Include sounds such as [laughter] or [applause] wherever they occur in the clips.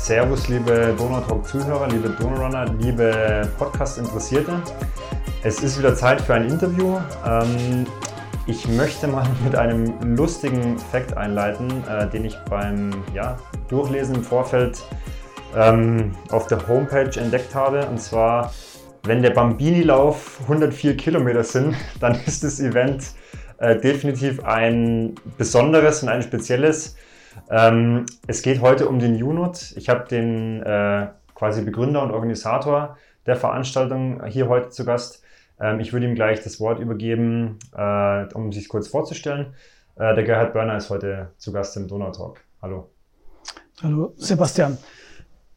Servus, liebe Donautalk-Zuhörer, liebe Donaurunner, liebe Podcast-Interessierte. Es ist wieder Zeit für ein Interview. Ähm, ich möchte mal [laughs] mit einem lustigen Fakt einleiten, äh, den ich beim ja, Durchlesen im Vorfeld ähm, auf der Homepage entdeckt habe. Und zwar, wenn der Bambini-Lauf 104 Kilometer sind, [laughs] dann ist das Event äh, definitiv ein besonderes und ein spezielles. Ähm, es geht heute um den UNOT. Ich habe den äh, quasi Begründer und Organisator der Veranstaltung hier heute zu Gast. Ähm, ich würde ihm gleich das Wort übergeben, äh, um sich kurz vorzustellen. Äh, der Gerhard Börner ist heute zu Gast im Donautalk. Hallo. Hallo, Sebastian.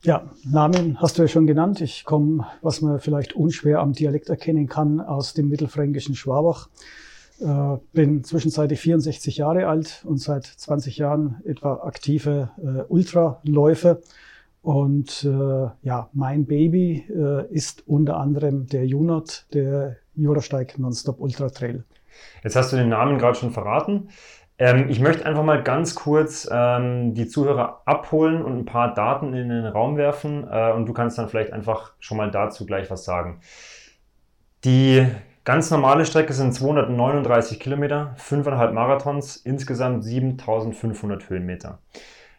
Ja, Namen hast du ja schon genannt. Ich komme, was man vielleicht unschwer am Dialekt erkennen kann, aus dem mittelfränkischen Schwabach. Äh, bin zwischenzeitlich 64 Jahre alt und seit 20 Jahren etwa aktive äh, Ultraläufer. Und äh, ja, mein Baby äh, ist unter anderem der Junot, der Jurasteig Nonstop Ultra Trail. Jetzt hast du den Namen gerade schon verraten. Ähm, ich möchte einfach mal ganz kurz ähm, die Zuhörer abholen und ein paar Daten in den Raum werfen äh, und du kannst dann vielleicht einfach schon mal dazu gleich was sagen. Die Ganz normale Strecke sind 239 Kilometer, 5,5 Marathons, insgesamt 7500 Höhenmeter.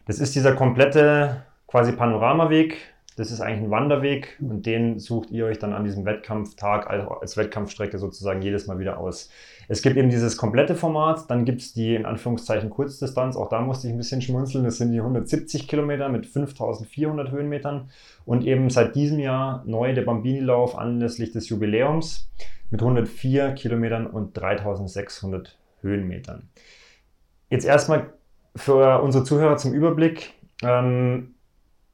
Das ist dieser komplette quasi Panoramaweg. Das ist eigentlich ein Wanderweg und den sucht ihr euch dann an diesem Wettkampftag als Wettkampfstrecke sozusagen jedes Mal wieder aus. Es gibt eben dieses komplette Format, dann gibt es die in Anführungszeichen Kurzdistanz, auch da musste ich ein bisschen schmunzeln, das sind die 170 Kilometer mit 5400 Höhenmetern und eben seit diesem Jahr neu der Bambini-Lauf anlässlich des Jubiläums mit 104 Kilometern und 3600 Höhenmetern. Jetzt erstmal für unsere Zuhörer zum Überblick. Ähm,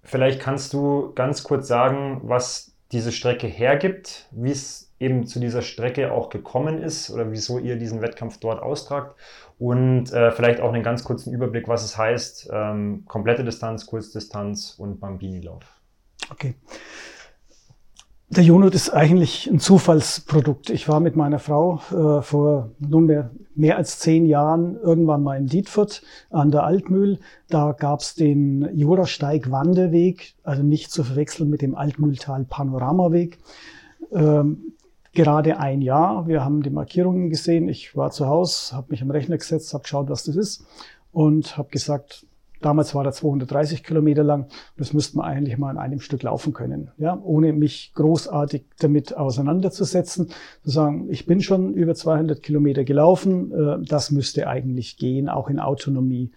vielleicht kannst du ganz kurz sagen, was diese Strecke hergibt, wie es eben zu dieser Strecke auch gekommen ist oder wieso ihr diesen Wettkampf dort austragt und äh, vielleicht auch einen ganz kurzen Überblick, was es heißt, ähm, komplette Distanz, Kurzdistanz und Bambini-Lauf. Okay. Der Junot ist eigentlich ein Zufallsprodukt. Ich war mit meiner Frau äh, vor nunmehr mehr als zehn Jahren irgendwann mal in Dietfurt an der Altmühl. Da gab's den Jurasteig-Wanderweg, also nicht zu verwechseln mit dem Altmühltal Panoramaweg. Ähm, gerade ein Jahr. Wir haben die Markierungen gesehen. Ich war zu Hause, habe mich am Rechner gesetzt, habe geschaut, was das ist und habe gesagt, Damals war er 230 Kilometer lang. Das müsste man eigentlich mal in einem Stück laufen können, ja, ohne mich großartig damit auseinanderzusetzen. Zu sagen, ich bin schon über 200 Kilometer gelaufen. Äh, das müsste eigentlich gehen, auch in Autonomie.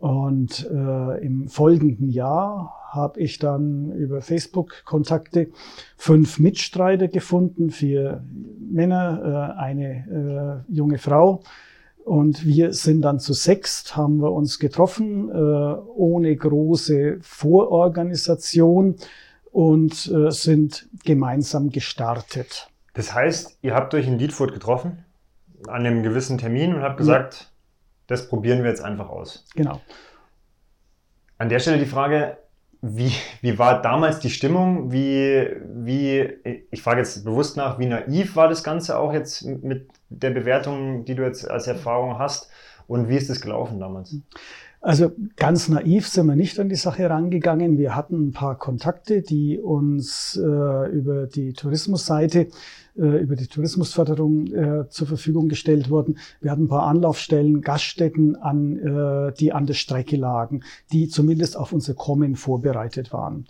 Und äh, im folgenden Jahr habe ich dann über Facebook Kontakte fünf Mitstreiter gefunden, vier Männer, äh, eine äh, junge Frau und wir sind dann zu sechst, haben wir uns getroffen, äh, ohne große Vororganisation und äh, sind gemeinsam gestartet. Das heißt, ihr habt euch in Dietfurt getroffen, an einem gewissen Termin und habt gesagt, ja. das probieren wir jetzt einfach aus. Genau. An der Stelle die Frage, wie, wie war damals die Stimmung? Wie, wie, ich frage jetzt bewusst nach, wie naiv war das Ganze auch jetzt mit der Bewertung, die du jetzt als Erfahrung hast? Und wie ist es gelaufen damals? Also ganz naiv sind wir nicht an die Sache rangegangen. Wir hatten ein paar Kontakte, die uns äh, über die Tourismusseite, über die Tourismusförderung äh, zur Verfügung gestellt wurden. Wir hatten ein paar Anlaufstellen, Gaststätten, an, äh, die an der Strecke lagen, die zumindest auf unser Kommen vorbereitet waren.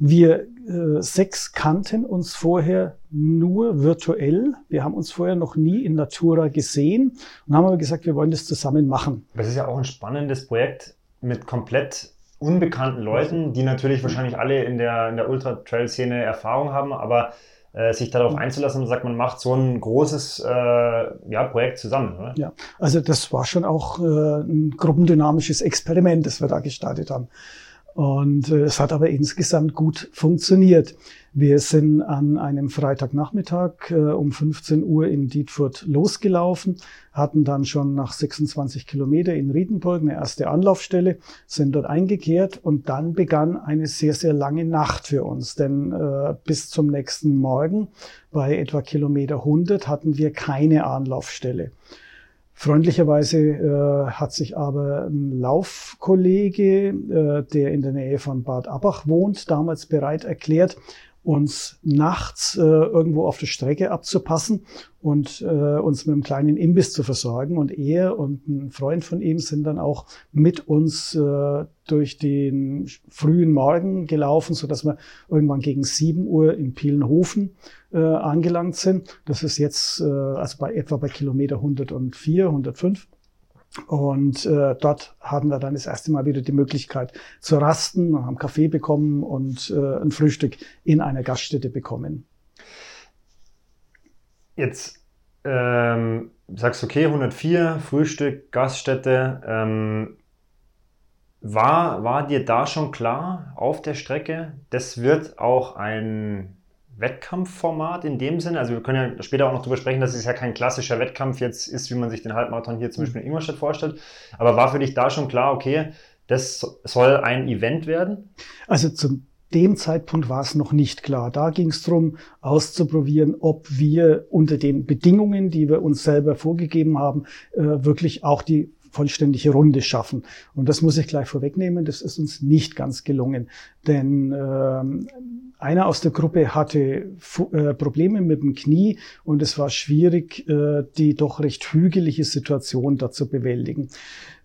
Wir äh, sechs kannten uns vorher nur virtuell. Wir haben uns vorher noch nie in Natura gesehen und haben aber gesagt, wir wollen das zusammen machen. Das ist ja auch ein spannendes Projekt mit komplett unbekannten Leuten, die natürlich wahrscheinlich alle in der, in der Ultra-Trail-Szene Erfahrung haben, aber äh, sich darauf einzulassen und sagt, man macht so ein großes äh, ja, Projekt zusammen. Oder? Ja, also das war schon auch äh, ein gruppendynamisches Experiment, das wir da gestartet haben. Und äh, es hat aber insgesamt gut funktioniert. Wir sind an einem Freitagnachmittag äh, um 15 Uhr in Dietfurt losgelaufen, hatten dann schon nach 26 Kilometer in Riedenburg eine erste Anlaufstelle, sind dort eingekehrt und dann begann eine sehr, sehr lange Nacht für uns. Denn äh, bis zum nächsten Morgen bei etwa Kilometer 100 hatten wir keine Anlaufstelle. Freundlicherweise äh, hat sich aber ein Laufkollege, äh, der in der Nähe von Bad Abbach wohnt, damals bereit erklärt, uns nachts äh, irgendwo auf der Strecke abzupassen und äh, uns mit einem kleinen Imbiss zu versorgen. Und er und ein Freund von ihm sind dann auch mit uns äh, durch den frühen Morgen gelaufen, so dass wir irgendwann gegen sieben Uhr in Pielenhofen äh, angelangt sind. Das ist jetzt äh, also bei etwa bei Kilometer 104, 105. Und äh, dort hatten wir dann das erste Mal wieder die Möglichkeit zu rasten, haben Kaffee bekommen und äh, ein Frühstück in einer Gaststätte bekommen. Jetzt ähm, sagst du, okay, 104, Frühstück, Gaststätte. Ähm, war, war dir da schon klar auf der Strecke, das wird auch ein Wettkampfformat in dem Sinne? Also wir können ja später auch noch darüber sprechen, dass es ja kein klassischer Wettkampf jetzt ist, wie man sich den Halbmarathon hier zum Beispiel in Ingolstadt vorstellt. Aber war für dich da schon klar, okay, das soll ein Event werden? Also zum dem Zeitpunkt war es noch nicht klar. Da ging es darum, auszuprobieren, ob wir unter den Bedingungen, die wir uns selber vorgegeben haben, äh, wirklich auch die vollständige Runde schaffen. Und das muss ich gleich vorwegnehmen, das ist uns nicht ganz gelungen. Denn ähm, einer aus der Gruppe hatte äh, Probleme mit dem Knie und es war schwierig, äh, die doch recht hügelige Situation da zu bewältigen.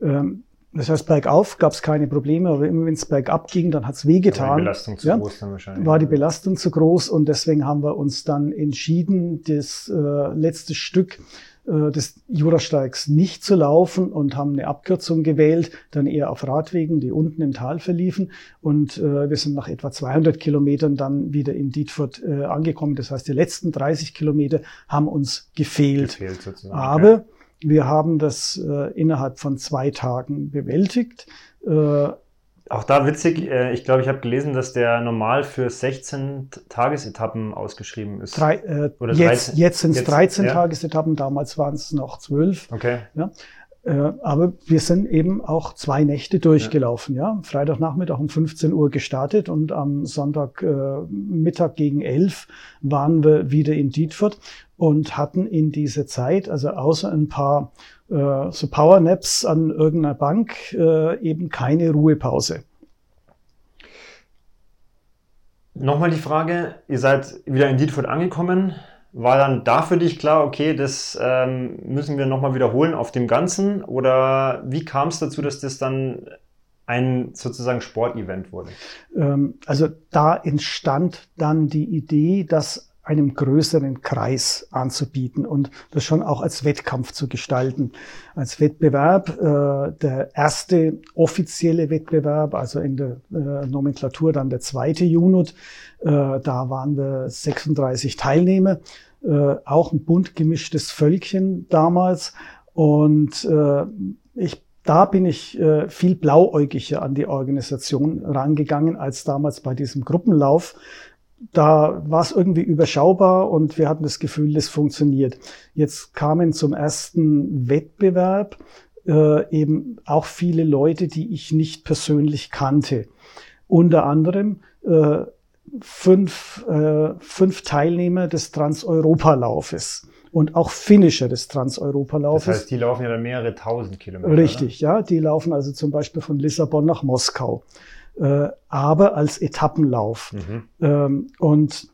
Ähm, das heißt, bergauf gab es keine Probleme, aber immer wenn es bergab ging, dann hat es wehgetan. War die Belastung zu ja, groß dann wahrscheinlich. War die Belastung zu groß und deswegen haben wir uns dann entschieden, das äh, letzte Stück des Jurasteigs nicht zu laufen und haben eine Abkürzung gewählt, dann eher auf Radwegen, die unten im Tal verliefen. Und äh, wir sind nach etwa 200 Kilometern dann wieder in Dietfurt äh, angekommen. Das heißt, die letzten 30 Kilometer haben uns gefehlt. gefehlt Aber ja. wir haben das äh, innerhalb von zwei Tagen bewältigt. Äh, auch da witzig, äh, ich glaube, ich habe gelesen, dass der normal für 16 Tagesetappen ausgeschrieben ist. Drei, äh, Oder jetzt jetzt sind es 13 ja. Tagesetappen, damals waren es noch 12. Okay. Ja. Äh, aber wir sind eben auch zwei Nächte durchgelaufen. Ja. ja. Freitagnachmittag um 15 Uhr gestartet und am Sonntag äh, Mittag gegen 11 waren wir wieder in Dietfurt und hatten in dieser Zeit, also außer ein paar äh, so Powernaps an irgendeiner Bank, äh, eben keine Ruhepause. Nochmal die Frage, ihr seid wieder in Dietfurt angekommen. War dann da für dich klar, okay, das ähm, müssen wir nochmal wiederholen auf dem Ganzen? Oder wie kam es dazu, dass das dann ein sozusagen Sportevent wurde? Ähm, also da entstand dann die Idee, dass einem größeren Kreis anzubieten und das schon auch als Wettkampf zu gestalten. Als Wettbewerb, äh, der erste offizielle Wettbewerb, also in der äh, Nomenklatur dann der zweite Junot, äh, da waren wir 36 Teilnehmer, äh, auch ein bunt gemischtes Völkchen damals und äh, ich da bin ich äh, viel blauäugiger an die Organisation rangegangen als damals bei diesem Gruppenlauf, da war es irgendwie überschaubar und wir hatten das Gefühl, das funktioniert. Jetzt kamen zum ersten Wettbewerb äh, eben auch viele Leute, die ich nicht persönlich kannte. Unter anderem äh, fünf, äh, fünf Teilnehmer des Transeuropalaufes und auch Finisher des Transeuropalaufes. Das heißt, die laufen ja dann mehrere tausend Kilometer. Richtig, oder? ja. Die laufen also zum Beispiel von Lissabon nach Moskau äh, aber als Etappenlauf. Mhm. Ähm, und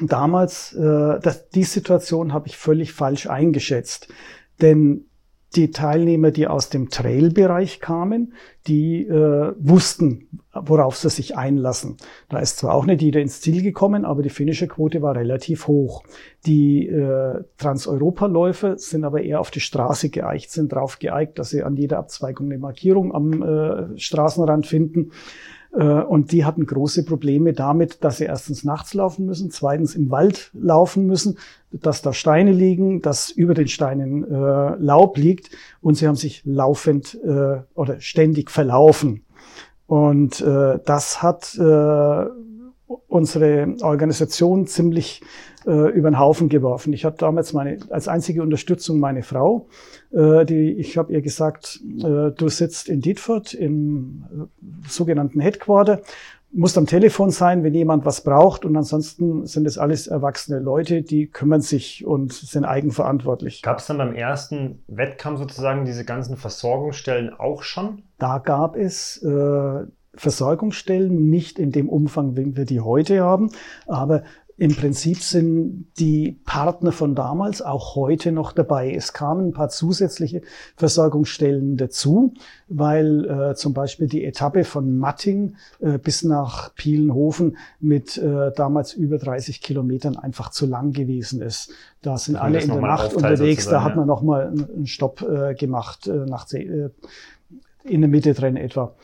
damals, äh, das, die Situation habe ich völlig falsch eingeschätzt. Denn die Teilnehmer, die aus dem Trail-Bereich kamen, die äh, wussten, worauf sie sich einlassen. Da ist zwar auch nicht jeder ins Ziel gekommen, aber die finnische Quote war relativ hoch. Die äh, Transeuropaläufer sind aber eher auf die Straße geeicht, sind darauf geeigt, dass sie an jeder Abzweigung eine Markierung am äh, Straßenrand finden. Äh, und die hatten große Probleme damit, dass sie erstens nachts laufen müssen, zweitens im Wald laufen müssen, dass da Steine liegen, dass über den Steinen äh, Laub liegt und sie haben sich laufend äh, oder ständig verlaufen. Und äh, das hat äh, unsere Organisation ziemlich äh, über den Haufen geworfen. Ich hatte damals meine, als einzige Unterstützung meine Frau. Äh, die, ich habe ihr gesagt, äh, du sitzt in Dietfurt im äh, sogenannten Headquarter. muss am Telefon sein, wenn jemand was braucht. Und ansonsten sind es alles erwachsene Leute, die kümmern sich und sind eigenverantwortlich. Gab es dann beim ersten Wettkampf sozusagen diese ganzen Versorgungsstellen auch schon? Da gab es äh, Versorgungsstellen, nicht in dem Umfang, wie wir die heute haben, aber im Prinzip sind die Partner von damals auch heute noch dabei. Es kamen ein paar zusätzliche Versorgungsstellen dazu, weil äh, zum Beispiel die Etappe von Matting äh, bis nach Pielenhofen mit äh, damals über 30 Kilometern einfach zu lang gewesen ist. Da sind alle in der Nacht unterwegs, da hat man ja. noch mal einen Stopp äh, gemacht, äh, nach, äh, in der Mitte drin etwa.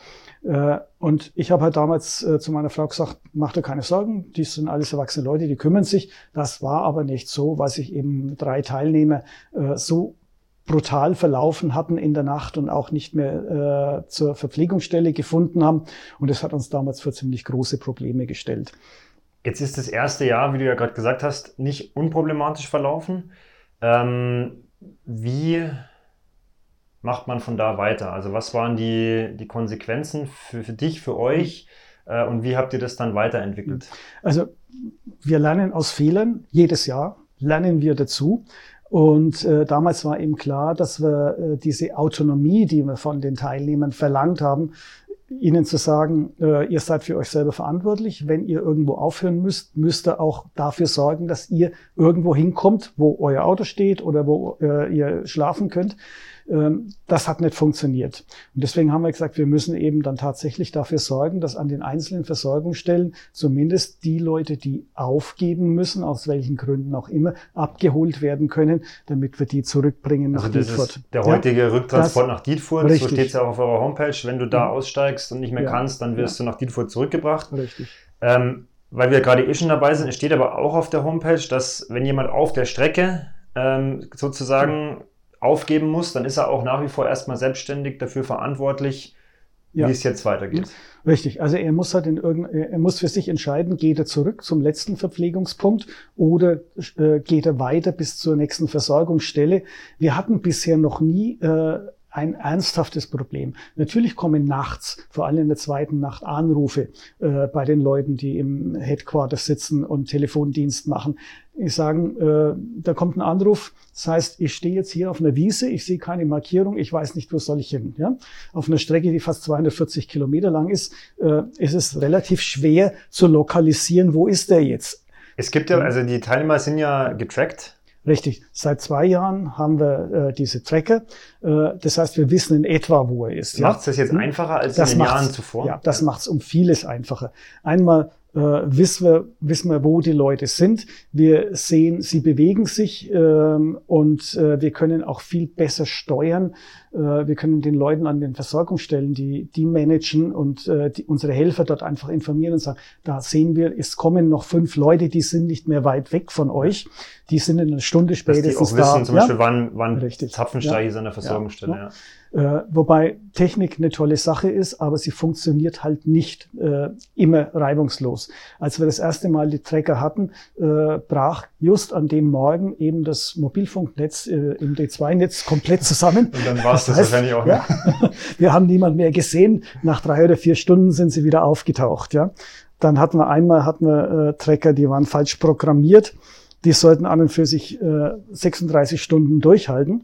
Äh, und ich habe halt damals äh, zu meiner Frau gesagt, mach dir keine Sorgen, die sind alles erwachsene Leute, die kümmern sich. Das war aber nicht so, weil sich eben drei Teilnehmer äh, so brutal verlaufen hatten in der Nacht und auch nicht mehr zur Verpflegungsstelle gefunden haben. Und das hat uns damals für ziemlich große Probleme gestellt. Jetzt ist das erste Jahr, wie du ja gerade gesagt hast, nicht unproblematisch verlaufen. Ähm, wie macht man von da weiter? Also was waren die, die Konsequenzen für, für dich, für euch äh, und wie habt ihr das dann weiterentwickelt? Also wir lernen aus Fehlern, jedes Jahr lernen wir dazu. Und äh, damals war eben klar, dass wir äh, diese Autonomie, die wir von den Teilnehmern verlangt haben, ihnen zu sagen, äh, ihr seid für euch selber verantwortlich. Wenn ihr irgendwo aufhören müsst, müsst ihr auch dafür sorgen, dass ihr irgendwo hinkommt, wo euer Auto steht oder wo äh, ihr schlafen könnt. Ähm, das hat nicht funktioniert. Und deswegen haben wir gesagt, wir müssen eben dann tatsächlich dafür sorgen, dass an den einzelnen Versorgungsstellen zumindest die Leute, die aufgeben müssen, aus welchen Gründen auch immer, abgeholt werden können, damit wir die zurückbringen nach also das Dietfurt. Ist der heutige ja, Rücktransport nach Dietfurt, richtig. so steht es ja auch auf eurer Homepage. Wenn du da mhm. aussteigst und nicht mehr ja, kannst, dann wirst ja. du nach Dietfurt zurückgebracht. Richtig. Ähm, weil wir gerade eh schon dabei sind, es steht aber auch auf der Homepage, dass wenn jemand auf der Strecke ähm, sozusagen aufgeben muss, dann ist er auch nach wie vor erstmal selbstständig dafür verantwortlich, ja. wie es jetzt weitergeht. Richtig. Also er muss halt in irgend, er muss für sich entscheiden, geht er zurück zum letzten Verpflegungspunkt oder äh, geht er weiter bis zur nächsten Versorgungsstelle. Wir hatten bisher noch nie äh, ein ernsthaftes Problem. Natürlich kommen nachts, vor allem in der zweiten Nacht, Anrufe äh, bei den Leuten, die im Headquarter sitzen und Telefondienst machen. Ich sagen, äh, da kommt ein Anruf, das heißt, ich stehe jetzt hier auf einer Wiese, ich sehe keine Markierung, ich weiß nicht, wo soll ich hin. Ja? Auf einer Strecke, die fast 240 Kilometer lang ist, äh, ist es relativ schwer zu lokalisieren, wo ist der jetzt. Es gibt ja, also die Teilnehmer sind ja getrackt Richtig. Seit zwei Jahren haben wir äh, diese Tracker. Äh, das heißt, wir wissen in etwa, wo er ist. Macht es das jetzt hm? einfacher als das in den Jahren zuvor? Ja, das macht es um vieles einfacher. Einmal äh, wissen, wir, wissen wir, wo die Leute sind. Wir sehen, sie bewegen sich ähm, und äh, wir können auch viel besser steuern. Äh, wir können den Leuten an den Versorgungsstellen, die, die managen und äh, die, unsere Helfer dort einfach informieren und sagen, da sehen wir, es kommen noch fünf Leute, die sind nicht mehr weit weg von euch. Die sind in einer Stunde spätestens Dass die auch wissen, da. zum Beispiel, ja? wann, wann Zapfenstreich ja. ist an der Versorgungsstelle. Ja. Äh, wobei Technik eine tolle Sache ist, aber sie funktioniert halt nicht äh, immer reibungslos. Als wir das erste Mal die Tracker hatten, äh, brach just an dem Morgen eben das Mobilfunknetz äh, im D2-Netz komplett zusammen. [laughs] Und dann war es das, das wahrscheinlich auch. Ja, [laughs] wir haben niemand mehr gesehen. Nach drei oder vier Stunden sind sie wieder aufgetaucht. Ja, dann hatten wir einmal hatten wir äh, Tracker, die waren falsch programmiert. Die sollten an und für sich äh, 36 Stunden durchhalten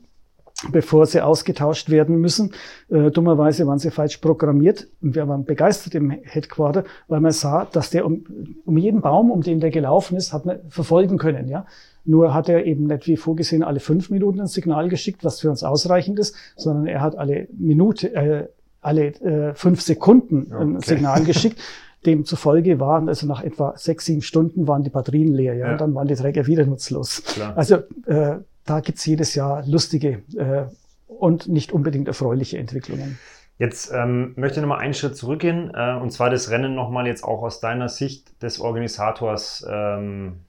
bevor sie ausgetauscht werden müssen. Äh, dummerweise waren sie falsch programmiert und wir waren begeistert im Headquarter, weil man sah, dass der um, um jeden Baum, um den der gelaufen ist, hat man verfolgen können. Ja, nur hat er eben nicht wie vorgesehen alle fünf Minuten ein Signal geschickt, was für uns ausreichend ist, sondern er hat alle Minute, äh, alle äh, fünf Sekunden ein okay. Signal geschickt. [laughs] Demzufolge waren also nach etwa sechs, sieben Stunden waren die Batterien leer, ja, ja. und dann waren die Träger wieder nutzlos. Klar. Also äh, da gibt's jedes Jahr lustige äh, und nicht unbedingt erfreuliche Entwicklungen. Jetzt ähm, möchte ich nochmal einen Schritt zurückgehen äh, und zwar das Rennen nochmal jetzt auch aus deiner Sicht des Organisators ähm,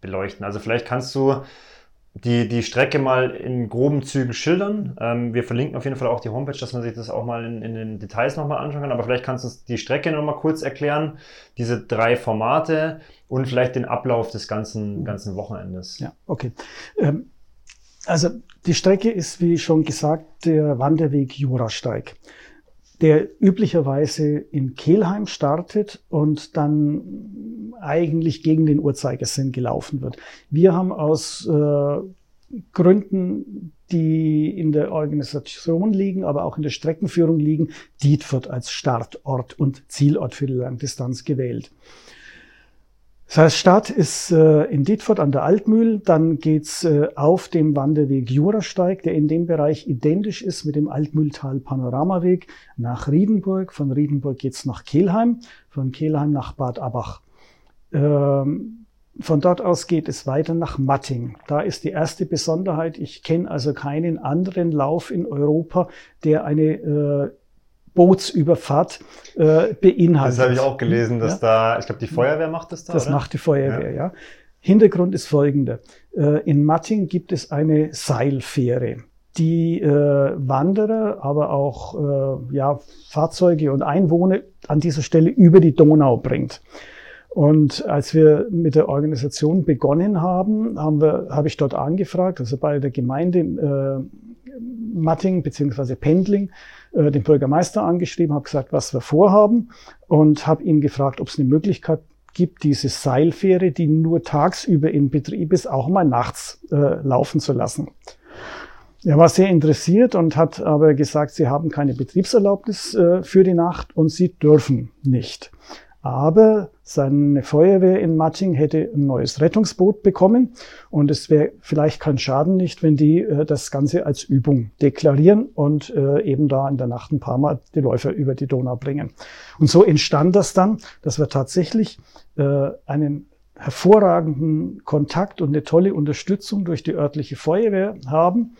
beleuchten. Also vielleicht kannst du die, die Strecke mal in groben Zügen schildern. Ähm, wir verlinken auf jeden Fall auch die Homepage, dass man sich das auch mal in, in den Details nochmal anschauen kann. Aber vielleicht kannst du uns die Strecke nochmal kurz erklären, diese drei Formate und vielleicht den Ablauf des ganzen, ganzen Wochenendes. Ja, okay. Ähm, also die Strecke ist, wie schon gesagt, der Wanderweg Jurasteig. der üblicherweise in Kelheim startet und dann eigentlich gegen den Uhrzeigersinn gelaufen wird. Wir haben aus äh, Gründen, die in der Organisation liegen, aber auch in der Streckenführung liegen, Dietfurt als Startort und Zielort für die Langdistanz gewählt. Das heißt, Start ist äh, in Dietfurt an der Altmühl, dann geht's äh, auf dem Wanderweg Jurasteig, der in dem Bereich identisch ist mit dem Altmühltal Panoramaweg, nach Riedenburg. Von Riedenburg geht's nach Kelheim, von Kelheim nach Bad Abach. Ähm, von dort aus geht es weiter nach Matting. Da ist die erste Besonderheit. Ich kenne also keinen anderen Lauf in Europa, der eine äh, Bootsüberfahrt äh, beinhaltet. Das habe ich auch gelesen, dass ja? da, ich glaube, die Feuerwehr macht das da. Das oder? macht die Feuerwehr, ja. ja. Hintergrund ist folgender. Äh, in Matting gibt es eine Seilfähre, die äh, Wanderer, aber auch äh, ja, Fahrzeuge und Einwohner an dieser Stelle über die Donau bringt. Und als wir mit der Organisation begonnen haben, haben wir, habe ich dort angefragt, also bei der Gemeinde äh, Matting beziehungsweise Pendling, äh, den Bürgermeister angeschrieben, habe gesagt, was wir vorhaben und habe ihn gefragt, ob es eine Möglichkeit gibt, diese Seilfähre, die nur tagsüber in Betrieb ist, auch mal nachts äh, laufen zu lassen. Er war sehr interessiert und hat aber gesagt, sie haben keine Betriebserlaubnis äh, für die Nacht und sie dürfen nicht. Aber seine Feuerwehr in Matting hätte ein neues Rettungsboot bekommen und es wäre vielleicht kein Schaden nicht, wenn die äh, das Ganze als Übung deklarieren und äh, eben da in der Nacht ein paar Mal die Läufer über die Donau bringen. Und so entstand das dann, dass wir tatsächlich äh, einen hervorragenden Kontakt und eine tolle Unterstützung durch die örtliche Feuerwehr haben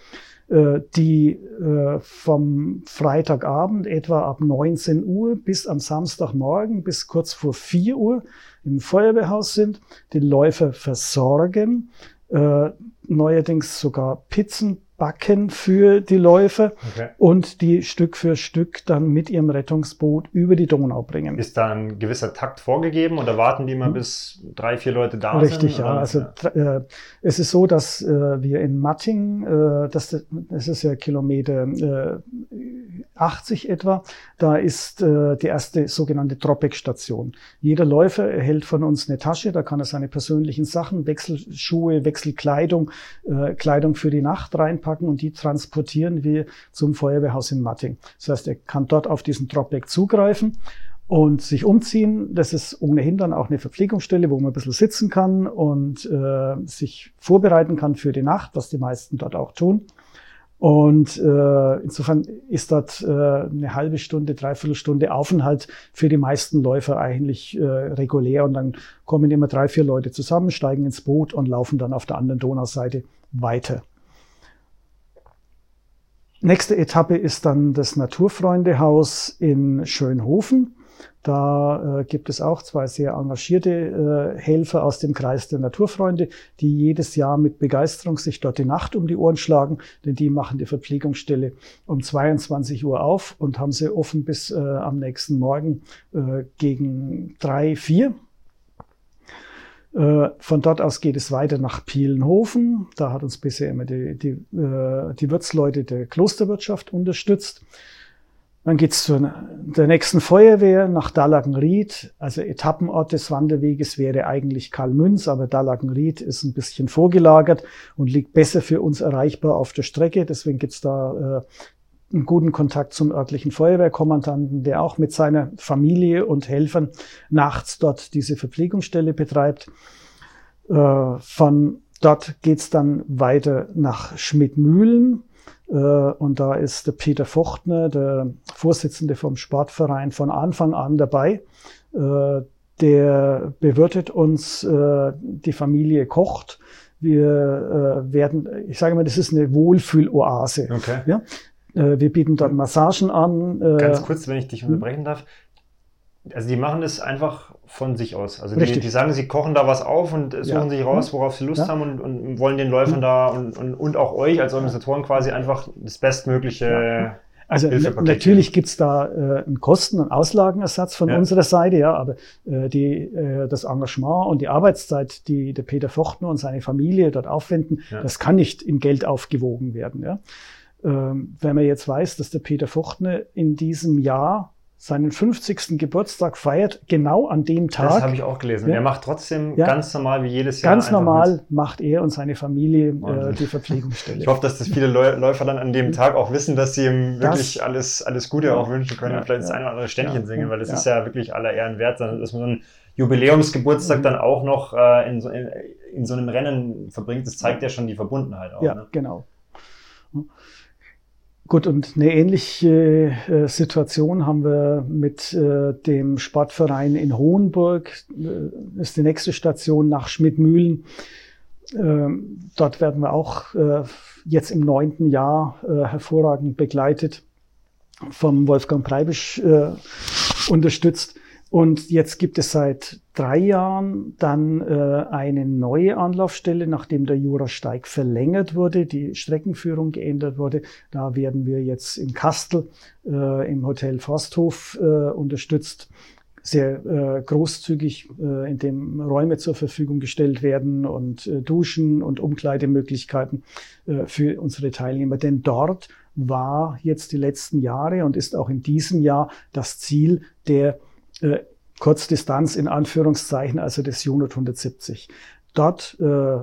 die äh, vom Freitagabend etwa ab 19 Uhr bis am Samstagmorgen bis kurz vor 4 Uhr im Feuerwehrhaus sind, die Läufer versorgen, äh, neuerdings sogar Pizzen backen für die Läufer okay. und die Stück für Stück dann mit ihrem Rettungsboot über die Donau bringen. Ist da ein gewisser Takt vorgegeben oder warten die mal, hm. bis drei, vier Leute da Richtig, sind? Richtig, ja. Also äh, es ist so, dass äh, wir in Matting, äh, das, das ist ja Kilometer äh, 80 etwa, da ist äh, die erste sogenannte Dropback-Station. Jeder Läufer erhält von uns eine Tasche, da kann er seine persönlichen Sachen, Wechselschuhe, Wechselkleidung, äh, Kleidung für die Nacht reinpacken und die transportieren wir zum Feuerwehrhaus in Matting. Das heißt, er kann dort auf diesen Dropback zugreifen und sich umziehen. Das ist ohnehin dann auch eine Verpflegungsstelle, wo man ein bisschen sitzen kann und äh, sich vorbereiten kann für die Nacht, was die meisten dort auch tun. Und äh, insofern ist dort äh, eine halbe Stunde, dreiviertel Stunde Aufenthalt für die meisten Läufer eigentlich äh, regulär. Und dann kommen immer drei, vier Leute zusammen, steigen ins Boot und laufen dann auf der anderen Donauseite weiter. Nächste Etappe ist dann das Naturfreundehaus in Schönhofen. Da äh, gibt es auch zwei sehr engagierte äh, Helfer aus dem Kreis der Naturfreunde, die jedes Jahr mit Begeisterung sich dort die Nacht um die Ohren schlagen, denn die machen die Verpflegungsstelle um 22 Uhr auf und haben sie offen bis äh, am nächsten Morgen äh, gegen drei, vier. Äh, von dort aus geht es weiter nach Pielenhofen. Da hat uns bisher immer die, die, äh, die Wirtsleute der Klosterwirtschaft unterstützt. Dann geht's zu der nächsten Feuerwehr nach Dallagenried. Also Etappenort des Wanderweges wäre eigentlich Karlmünz, aber Dallagenried ist ein bisschen vorgelagert und liegt besser für uns erreichbar auf der Strecke. Deswegen gibt's da äh, einen guten Kontakt zum örtlichen Feuerwehrkommandanten, der auch mit seiner Familie und Helfern nachts dort diese Verpflegungsstelle betreibt. Äh, von dort geht's dann weiter nach Schmidtmühlen. Äh, und da ist der Peter Fochtner, der Vorsitzende vom Sportverein, von Anfang an dabei. Äh, der bewirtet uns, die Familie kocht. Wir werden, ich sage mal, das ist eine Wohlfühloase. Okay. Ja? Wir bieten dort Massagen an. Ganz kurz, wenn ich dich unterbrechen darf. Also die machen es einfach von sich aus. Also die, die, sagen, sie kochen da was auf und suchen ja. sich raus, worauf sie Lust ja. haben und, und, wollen den Läufern mhm. da und, und, und auch euch als Organisatoren quasi einfach das bestmögliche. Ja. Also natürlich gibt's da äh, einen Kosten- und Auslagenersatz von unserer Seite, ja, aber äh, die, äh, das Engagement und die Arbeitszeit, die der Peter Fochtner und seine Familie dort aufwenden, das kann nicht in Geld aufgewogen werden. Ja. Ähm, wenn man jetzt weiß, dass der Peter Fuchtner in diesem Jahr seinen 50. Geburtstag feiert, genau an dem Tag. Das habe ich auch gelesen. Ja. Er macht trotzdem ja. ganz normal wie jedes Jahr. Ganz normal mit. macht er und seine Familie äh, die Verpflegungsstelle. Ich hoffe, dass das viele Läufer dann an dem Tag auch wissen, dass sie ihm wirklich das, alles, alles Gute ja. auch wünschen können und vielleicht das eine oder andere Ständchen singen, weil das ist ja wirklich aller Ehren wert, dass man so einen Jubiläumsgeburtstag mhm. dann auch noch äh, in, so, in, in, so einem Rennen verbringt. Das zeigt ja schon die Verbundenheit auch. Ja, ne? genau. Gut, und eine ähnliche äh, Situation haben wir mit äh, dem Sportverein in Hohenburg. Äh, ist die nächste Station nach Schmidtmühlen. Ähm, dort werden wir auch äh, jetzt im neunten Jahr äh, hervorragend begleitet vom Wolfgang Preibisch äh, unterstützt. Und jetzt gibt es seit drei Jahren dann äh, eine neue Anlaufstelle, nachdem der Jurasteig verlängert wurde, die Streckenführung geändert wurde. Da werden wir jetzt in Kastel äh, im Hotel Forsthof äh, unterstützt sehr äh, großzügig, äh, in dem Räume zur Verfügung gestellt werden und äh, Duschen und Umkleidemöglichkeiten äh, für unsere Teilnehmer. Denn dort war jetzt die letzten Jahre und ist auch in diesem Jahr das Ziel der äh, Kurzdistanz in Anführungszeichen, also des Unit 170. Dort äh,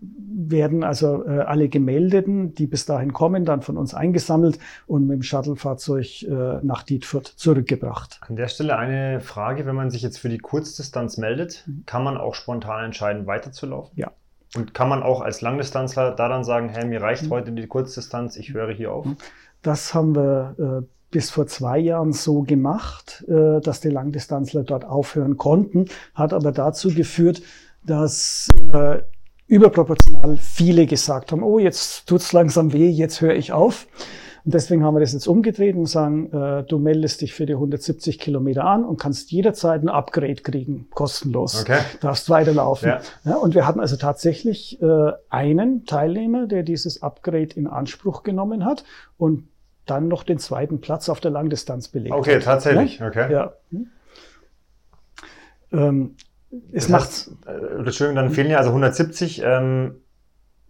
werden also äh, alle Gemeldeten, die bis dahin kommen, dann von uns eingesammelt und mit dem Shuttlefahrzeug äh, nach Dietfurt zurückgebracht. An der Stelle eine Frage, wenn man sich jetzt für die Kurzdistanz meldet, mhm. kann man auch spontan entscheiden, weiterzulaufen? Ja. Und kann man auch als Langdistanzler da dann sagen, hey, mir reicht mhm. heute die Kurzdistanz, ich höre hier auf? Mhm. Das haben wir äh, bis vor zwei Jahren so gemacht, äh, dass die Langdistanzler dort aufhören konnten, hat aber dazu geführt, dass äh, überproportional viele gesagt haben, oh, jetzt tut's langsam weh, jetzt höre ich auf. Und deswegen haben wir das jetzt umgedreht und sagen, äh, du meldest dich für die 170 Kilometer an und kannst jederzeit ein Upgrade kriegen, kostenlos. Okay. Darfst weiterlaufen. Ja. Ja, und wir hatten also tatsächlich äh, einen Teilnehmer, der dieses Upgrade in Anspruch genommen hat und dann noch den zweiten Platz auf der Langdistanz belegt. Okay, tatsächlich. Ja? Okay. Ja. Hm. Ähm, es das macht. Heißt, äh, Entschuldigung, dann fehlen ja also 170. Ähm,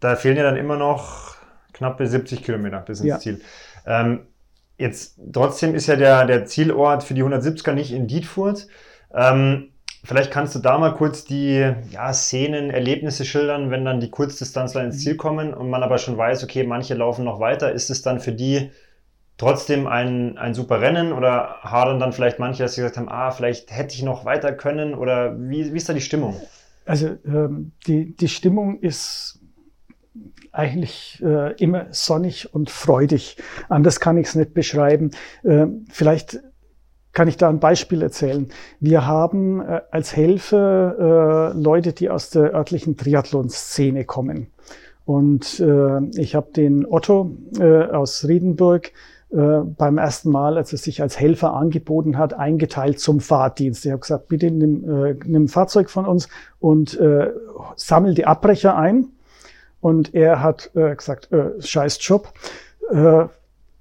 da fehlen ja dann immer noch knappe 70 Kilometer bis ins ja. Ziel. Ähm, jetzt trotzdem ist ja der, der Zielort für die 170er nicht in Dietfurt. Ähm, vielleicht kannst du da mal kurz die ja, Szenen, Erlebnisse schildern, wenn dann die Kurzdistanzler ins Ziel kommen und man aber schon weiß, okay, manche laufen noch weiter. Ist es dann für die trotzdem ein, ein super Rennen oder hadern dann vielleicht manche, dass sie gesagt haben, ah, vielleicht hätte ich noch weiter können oder wie, wie ist da die Stimmung? Also ähm, die, die Stimmung ist eigentlich äh, immer sonnig und freudig. Anders kann ich es nicht beschreiben. Äh, vielleicht kann ich da ein Beispiel erzählen. Wir haben äh, als Helfer äh, Leute, die aus der örtlichen Triathlon-Szene kommen. Und äh, ich habe den Otto äh, aus Riedenburg, äh, beim ersten Mal, als er sich als Helfer angeboten hat, eingeteilt zum Fahrdienst. Ich habe gesagt, bitte nimm, äh, nimm ein Fahrzeug von uns und äh, sammel die Abbrecher ein. Und er hat äh, gesagt, äh, scheiß Job, äh,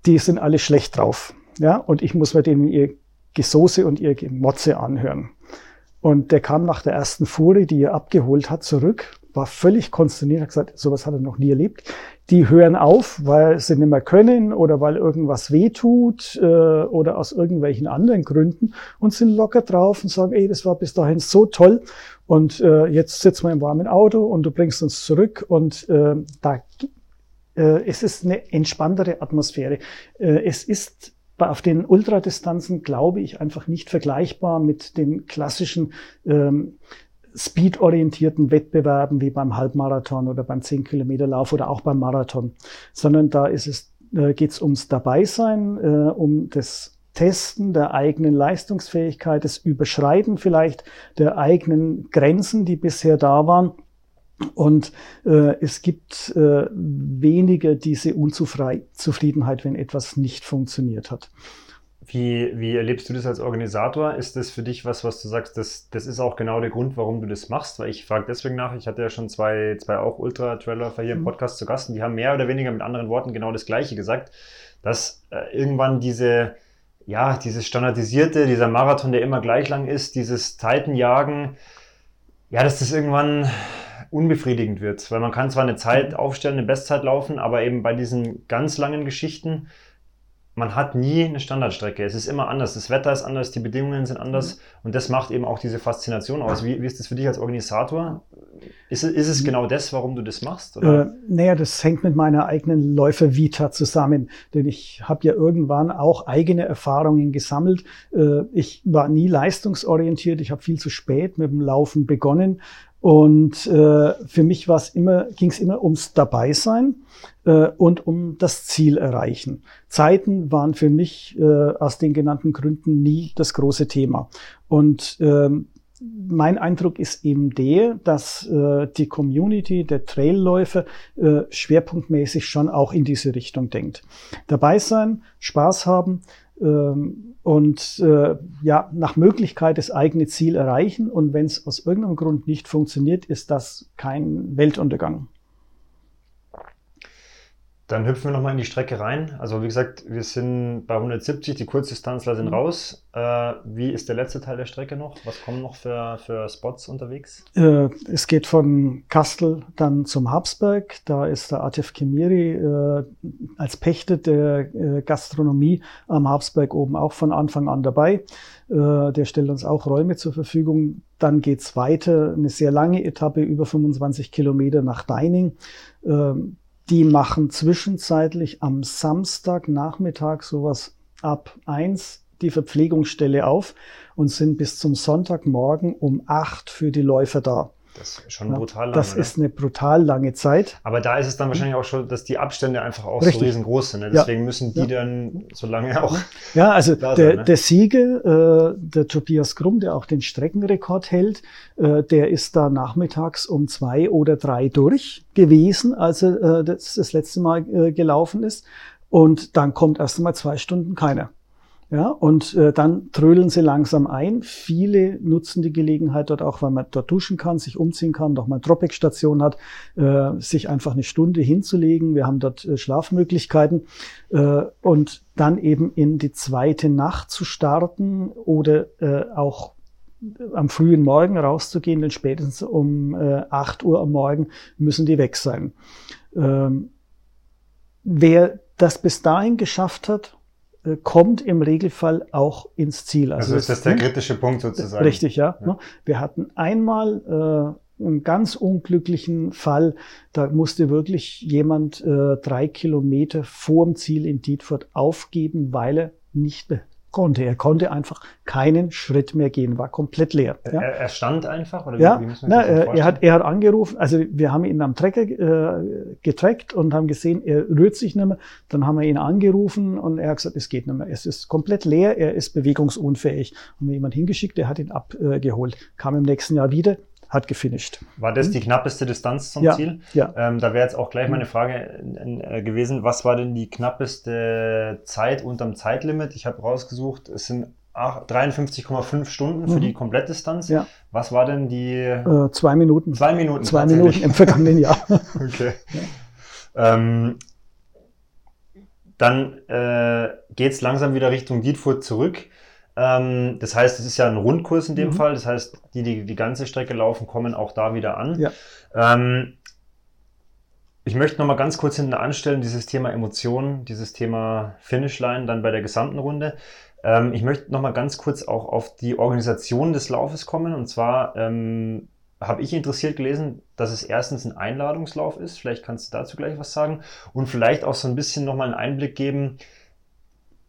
die sind alle schlecht drauf. Ja, und ich muss mir denen ihr Gesoße und ihr Gemotze anhören. Und der kam nach der ersten Fuhre, die er abgeholt hat, zurück, war völlig konsterniert, hat gesagt, sowas hat er noch nie erlebt die hören auf, weil sie nicht mehr können oder weil irgendwas wehtut äh, oder aus irgendwelchen anderen Gründen und sind locker drauf und sagen, ey, das war bis dahin so toll und äh, jetzt sitzen wir im warmen Auto und du bringst uns zurück und äh, da äh, es ist eine entspanntere Atmosphäre. Äh, es ist auf den Ultradistanzen, glaube ich, einfach nicht vergleichbar mit den klassischen ähm, speedorientierten Wettbewerben wie beim Halbmarathon oder beim 10-Kilometer-Lauf oder auch beim Marathon, sondern da ist es, äh, geht es ums Dabeisein, äh, um das Testen der eigenen Leistungsfähigkeit, das Überschreiten vielleicht der eigenen Grenzen, die bisher da waren. Und äh, es gibt äh, weniger diese Unzufriedenheit, wenn etwas nicht funktioniert hat. Wie, wie erlebst du das als Organisator? Ist das für dich was, was du sagst, das, das ist auch genau der Grund, warum du das machst? Weil ich frage deswegen nach, ich hatte ja schon zwei, zwei auch Ultra-Trailer hier im mhm. Podcast zu Gast und die haben mehr oder weniger mit anderen Worten genau das Gleiche gesagt, dass äh, irgendwann diese, ja, dieses standardisierte, dieser Marathon, der immer gleich lang ist, dieses Zeitenjagen, ja, dass das irgendwann unbefriedigend wird. Weil man kann zwar eine Zeit aufstellen, eine Bestzeit laufen, aber eben bei diesen ganz langen Geschichten, man hat nie eine Standardstrecke. Es ist immer anders. Das Wetter ist anders, die Bedingungen sind anders. Mhm. Und das macht eben auch diese Faszination aus. Wie, wie ist das für dich als Organisator? Ist, ist es mhm. genau das, warum du das machst? Oder? Äh, naja, das hängt mit meiner eigenen Läufer-Vita zusammen. Denn ich habe ja irgendwann auch eigene Erfahrungen gesammelt. Äh, ich war nie leistungsorientiert. Ich habe viel zu spät mit dem Laufen begonnen und äh, für mich war es immer, ging es immer ums Dabeisein äh, und um das Ziel erreichen. Zeiten waren für mich äh, aus den genannten Gründen nie das große Thema. Und äh, mein Eindruck ist eben der, dass äh, die Community der Trailläufer äh, schwerpunktmäßig schon auch in diese Richtung denkt. Dabei sein, Spaß haben, ähm, und äh, ja, nach Möglichkeit das eigene Ziel erreichen. Und wenn es aus irgendeinem Grund nicht funktioniert, ist das kein Weltuntergang. Dann hüpfen wir nochmal in die Strecke rein. Also wie gesagt, wir sind bei 170, die Kurzdistanzler sind mhm. raus. Äh, wie ist der letzte Teil der Strecke noch? Was kommen noch für, für Spots unterwegs? Äh, es geht von Kastel dann zum Habsberg. Da ist der Atif Kemiri äh, als Pächter der äh, Gastronomie am Habsberg oben auch von Anfang an dabei. Äh, der stellt uns auch Räume zur Verfügung. Dann geht's weiter, eine sehr lange Etappe, über 25 Kilometer nach Deining ähm, die machen zwischenzeitlich am Samstagnachmittag sowas ab eins die Verpflegungsstelle auf und sind bis zum Sonntagmorgen um acht für die Läufer da. Das ist schon brutal lang. Das oder? ist eine brutal lange Zeit. Aber da ist es dann wahrscheinlich auch schon, dass die Abstände einfach auch Richtig. so riesengroß sind. Ne? Deswegen ja. müssen die ja. dann so lange auch. Ja, also der, sein, ne? der Sieger, äh, der Tobias Krumm, der auch den Streckenrekord hält, äh, der ist da nachmittags um zwei oder drei durch gewesen, als er äh, das, das letzte Mal äh, gelaufen ist. Und dann kommt erst einmal zwei Stunden keiner. Ja, und äh, dann trödeln sie langsam ein. Viele nutzen die Gelegenheit dort auch, weil man dort duschen kann, sich umziehen kann, noch mal Dropback-Station hat, äh, sich einfach eine Stunde hinzulegen. Wir haben dort äh, Schlafmöglichkeiten äh, und dann eben in die zweite Nacht zu starten oder äh, auch am frühen Morgen rauszugehen, denn spätestens um äh, 8 Uhr am Morgen müssen die weg sein. Ähm, wer das bis dahin geschafft hat, kommt im Regelfall auch ins Ziel. Also, also ist das der kritische Punkt sozusagen. Richtig, ja. ja. Wir hatten einmal äh, einen ganz unglücklichen Fall, da musste wirklich jemand äh, drei Kilometer vorm Ziel in Dietfurt aufgeben, weil er nicht konnte. Er konnte einfach keinen Schritt mehr gehen, war komplett leer. Ja. Er, er, stand einfach? Oder ja, wie, wie na, er, hat, er hat angerufen, also wir haben ihn am Trecker äh, getrackt und haben gesehen, er rührt sich nicht mehr. Dann haben wir ihn angerufen und er hat gesagt, es geht nicht mehr. Es ist komplett leer, er ist bewegungsunfähig. Haben wir jemanden hingeschickt, der hat ihn abgeholt. Kam im nächsten Jahr wieder, hat gefinisht. War das die knappeste Distanz zum ja, Ziel? Ja. Ähm, da wäre jetzt auch gleich meine Frage äh, gewesen, was war denn die knappeste Zeit unterm Zeitlimit? Ich habe rausgesucht, es sind 53,5 Stunden für mhm. die Komplettdistanz. Ja. Was war denn die? Äh, zwei Minuten. Zwei Minuten. Zwei Minuten im vergangenen Jahr. [laughs] okay. Ja. Ähm, dann äh, geht es langsam wieder Richtung Dietfurt zurück. Ähm, das heißt, es ist ja ein Rundkurs in dem mhm. Fall. Das heißt, die, die die ganze Strecke laufen, kommen auch da wieder an. Ja. Ähm, ich möchte noch mal ganz kurz hinten anstellen, dieses Thema Emotionen, dieses Thema Finishline dann bei der gesamten Runde. Ähm, ich möchte noch mal ganz kurz auch auf die Organisation des Laufes kommen. Und zwar ähm, habe ich interessiert gelesen, dass es erstens ein Einladungslauf ist. Vielleicht kannst du dazu gleich was sagen. Und vielleicht auch so ein bisschen noch mal einen Einblick geben,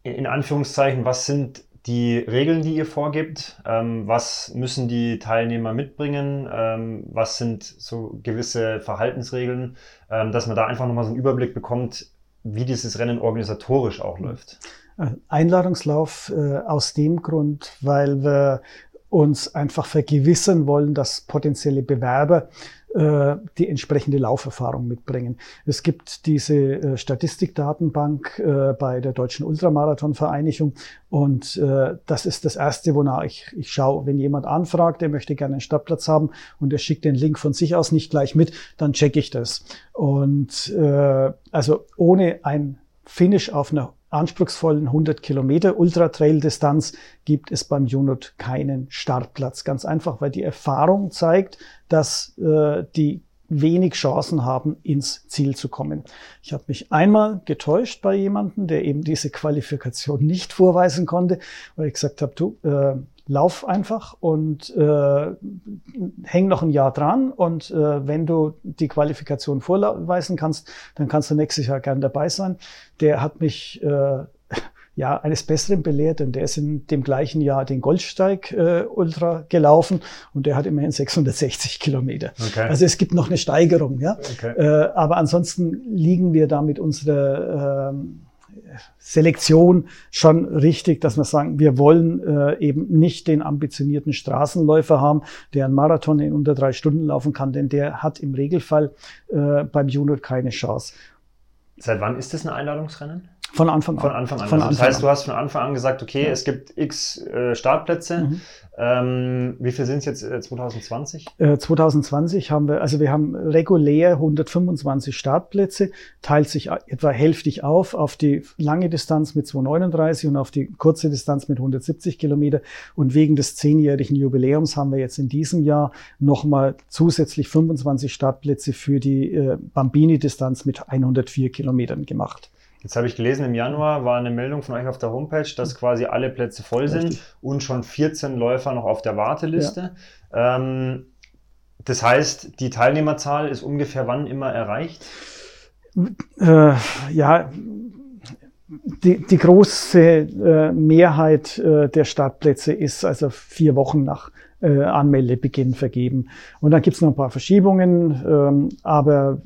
in Anführungszeichen, was sind die Regeln, die ihr vorgibt, ähm, was müssen die Teilnehmer mitbringen, ähm, was sind so gewisse Verhaltensregeln, ähm, dass man da einfach nochmal so einen Überblick bekommt, wie dieses Rennen organisatorisch auch läuft. Äh, Einladungslauf äh, aus dem Grund, weil wir uns einfach vergewissern wollen, dass potenzielle Bewerber die entsprechende Lauferfahrung mitbringen. Es gibt diese äh, Statistikdatenbank äh, bei der Deutschen Ultramarathonvereinigung und äh, das ist das Erste, wonach ich, ich schaue. Wenn jemand anfragt, der möchte gerne einen Stadtplatz haben und er schickt den Link von sich aus nicht gleich mit, dann checke ich das. Und äh, also ohne ein Finish auf einer anspruchsvollen 100 Kilometer Ultra-Trail-Distanz gibt es beim Unit keinen Startplatz. Ganz einfach, weil die Erfahrung zeigt, dass äh, die wenig Chancen haben, ins Ziel zu kommen. Ich habe mich einmal getäuscht bei jemandem, der eben diese Qualifikation [laughs] nicht vorweisen konnte, weil ich gesagt habe, du, äh, lauf einfach und äh, häng noch ein Jahr dran und äh, wenn du die Qualifikation vorweisen kannst, dann kannst du nächstes Jahr gern dabei sein. Der hat mich äh, [laughs] ja eines Besseren belehrt, denn der ist in dem gleichen Jahr den Goldsteig äh, Ultra gelaufen und der hat immerhin 660 Kilometer. Okay. Also es gibt noch eine Steigerung, ja. Okay. Äh, aber ansonsten liegen wir da mit unserer äh, Selektion schon richtig, dass wir sagen, wir wollen äh, eben nicht den ambitionierten Straßenläufer haben, der einen Marathon in unter drei Stunden laufen kann, denn der hat im Regelfall äh, beim Junior keine Chance. Seit wann ist das ein Einladungsrennen? Von Anfang an. Von Anfang an. Von also das heißt, an. du hast von Anfang an gesagt, okay, ja. es gibt x äh, Startplätze. Mhm. Ähm, wie viel sind es jetzt äh, 2020? Äh, 2020 haben wir, also wir haben regulär 125 Startplätze, teilt sich etwa hälftig auf auf die lange Distanz mit 239 und auf die kurze Distanz mit 170 Kilometer. Und wegen des zehnjährigen Jubiläums haben wir jetzt in diesem Jahr nochmal zusätzlich 25 Startplätze für die äh, Bambini-Distanz mit 104 Kilometern gemacht. Jetzt habe ich gelesen, im Januar war eine Meldung von euch auf der Homepage, dass hm. quasi alle Plätze voll sind Richtig. und schon 14 Läufer noch auf der Warteliste. Ja. Ähm, das heißt, die Teilnehmerzahl ist ungefähr wann immer erreicht? Äh, ja, die, die große äh, Mehrheit äh, der Startplätze ist also vier Wochen nach äh, Anmeldebeginn vergeben. Und dann gibt es noch ein paar Verschiebungen, ähm, aber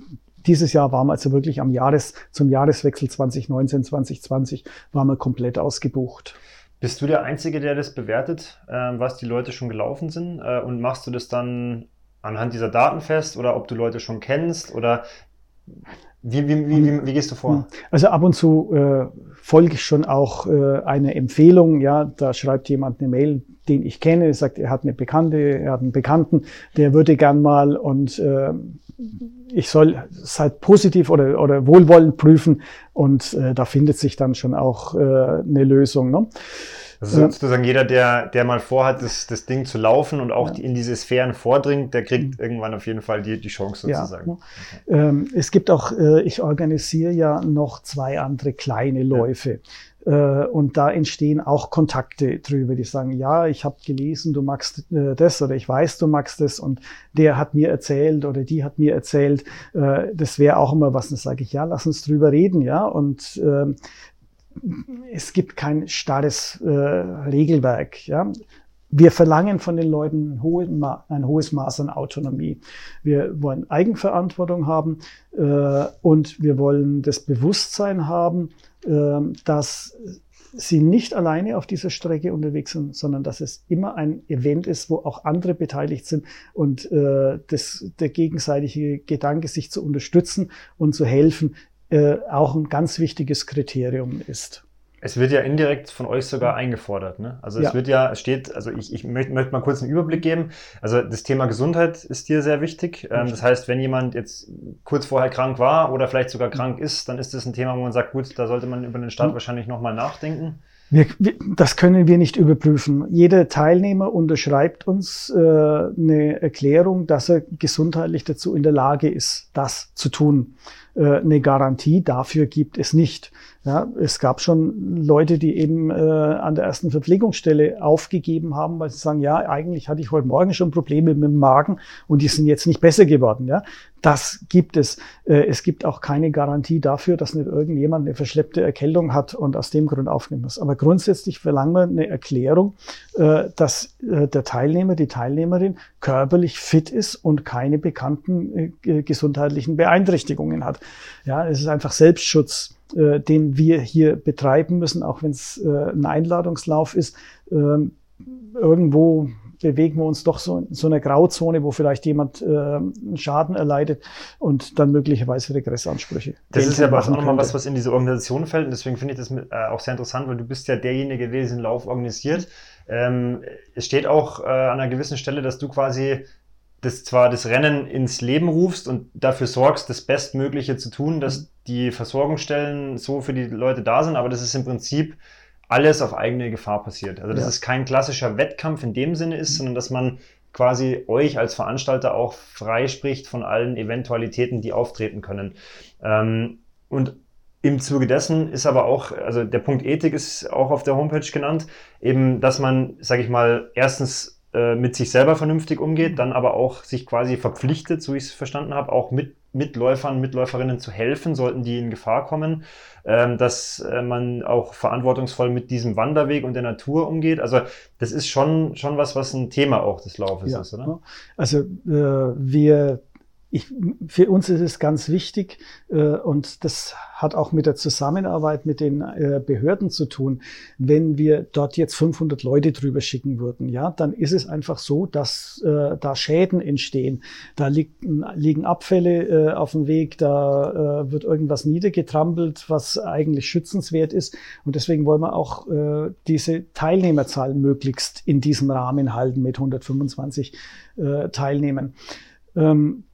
dieses Jahr waren wir also wirklich am Jahres, zum Jahreswechsel 2019, 2020 waren wir komplett ausgebucht. Bist du der Einzige, der das bewertet, äh, was die Leute schon gelaufen sind? Äh, und machst du das dann anhand dieser Daten fest oder ob du Leute schon kennst? Oder wie, wie, wie, wie, wie gehst du vor? Also ab und zu äh, folge ich schon auch äh, eine Empfehlung. Ja, da schreibt jemand eine Mail, den ich kenne, sagt, er hat eine Bekannte, er hat einen Bekannten, der würde gern mal und äh, ich soll es halt positiv oder, oder wohlwollend prüfen und äh, da findet sich dann schon auch äh, eine Lösung. Ne? Also sozusagen jeder, der, der mal vorhat, das, das Ding zu laufen und auch ja. in diese Sphären vordringt, der kriegt mhm. irgendwann auf jeden Fall die, die Chance sozusagen. Ja, okay. ähm, es gibt auch, äh, ich organisiere ja noch zwei andere kleine Läufe. Ja. Äh, und da entstehen auch Kontakte drüber, die sagen, ja, ich habe gelesen, du magst äh, das oder ich weiß, du magst das und der hat mir erzählt oder die hat mir erzählt, äh, das wäre auch immer was. Dann sage ich, ja, lass uns drüber reden, ja. Und ähm, es gibt kein starres äh, Regelwerk. Ja? Wir verlangen von den Leuten ein, hohe, ein hohes Maß an Autonomie. Wir wollen Eigenverantwortung haben äh, und wir wollen das Bewusstsein haben, äh, dass sie nicht alleine auf dieser Strecke unterwegs sind, sondern dass es immer ein Event ist, wo auch andere beteiligt sind und äh, das, der gegenseitige Gedanke, sich zu unterstützen und zu helfen, äh, auch ein ganz wichtiges Kriterium ist. Es wird ja indirekt von euch sogar eingefordert. Ne? Also es ja. wird ja, es steht, also ich, ich möchte, möchte mal kurz einen Überblick geben. Also das Thema Gesundheit ist dir sehr wichtig. Ähm, das heißt, wenn jemand jetzt kurz vorher krank war oder vielleicht sogar krank ist, dann ist das ein Thema, wo man sagt, gut, da sollte man über den Start mhm. wahrscheinlich nochmal nachdenken. Wir, wir, das können wir nicht überprüfen. Jeder Teilnehmer unterschreibt uns äh, eine Erklärung, dass er gesundheitlich dazu in der Lage ist, das zu tun. Äh, eine Garantie dafür gibt es nicht. Ja, es gab schon Leute, die eben äh, an der ersten Verpflegungsstelle aufgegeben haben, weil sie sagen, ja, eigentlich hatte ich heute Morgen schon Probleme mit dem Magen und die sind jetzt nicht besser geworden. Ja, das gibt es. Äh, es gibt auch keine Garantie dafür, dass nicht irgendjemand eine verschleppte Erkältung hat und aus dem Grund aufnehmen muss. Aber grundsätzlich verlangen wir eine Erklärung, äh, dass äh, der Teilnehmer, die Teilnehmerin körperlich fit ist und keine bekannten äh, gesundheitlichen Beeinträchtigungen hat. Ja, es ist einfach Selbstschutz äh, den wir hier betreiben müssen, auch wenn es äh, ein Einladungslauf ist. Ähm, irgendwo bewegen wir uns doch so in so einer Grauzone, wo vielleicht jemand äh, einen Schaden erleidet und dann möglicherweise Regressansprüche. Das ist ja aber auch nochmal was, was in diese Organisation fällt. Und deswegen finde ich das mit, äh, auch sehr interessant, weil du bist ja derjenige, der diesen Lauf organisiert. Ähm, es steht auch äh, an einer gewissen Stelle, dass du quasi das zwar das Rennen ins Leben rufst und dafür sorgst, das Bestmögliche zu tun, dass mhm. die Versorgungsstellen so für die Leute da sind, aber das ist im Prinzip alles auf eigene Gefahr passiert. Also dass ja. es kein klassischer Wettkampf in dem Sinne ist, sondern dass man quasi euch als Veranstalter auch freispricht von allen Eventualitäten, die auftreten können. Ähm, und im Zuge dessen ist aber auch, also der Punkt Ethik ist auch auf der Homepage genannt, eben, dass man, sage ich mal, erstens äh, mit sich selber vernünftig umgeht, dann aber auch sich quasi verpflichtet, so ich es verstanden habe, auch mit Mitläufern, Mitläuferinnen zu helfen, sollten die in Gefahr kommen, ähm, dass äh, man auch verantwortungsvoll mit diesem Wanderweg und der Natur umgeht. Also das ist schon, schon was, was ein Thema auch des Laufes ja, ist, oder? Also äh, wir ich, für uns ist es ganz wichtig äh, und das hat auch mit der Zusammenarbeit mit den äh, Behörden zu tun. Wenn wir dort jetzt 500 Leute drüber schicken würden, ja, dann ist es einfach so, dass äh, da Schäden entstehen. Da liegen, liegen Abfälle äh, auf dem Weg, da äh, wird irgendwas niedergetrampelt, was eigentlich schützenswert ist. Und deswegen wollen wir auch äh, diese Teilnehmerzahl möglichst in diesem Rahmen halten mit 125 äh, Teilnehmern. Ähm,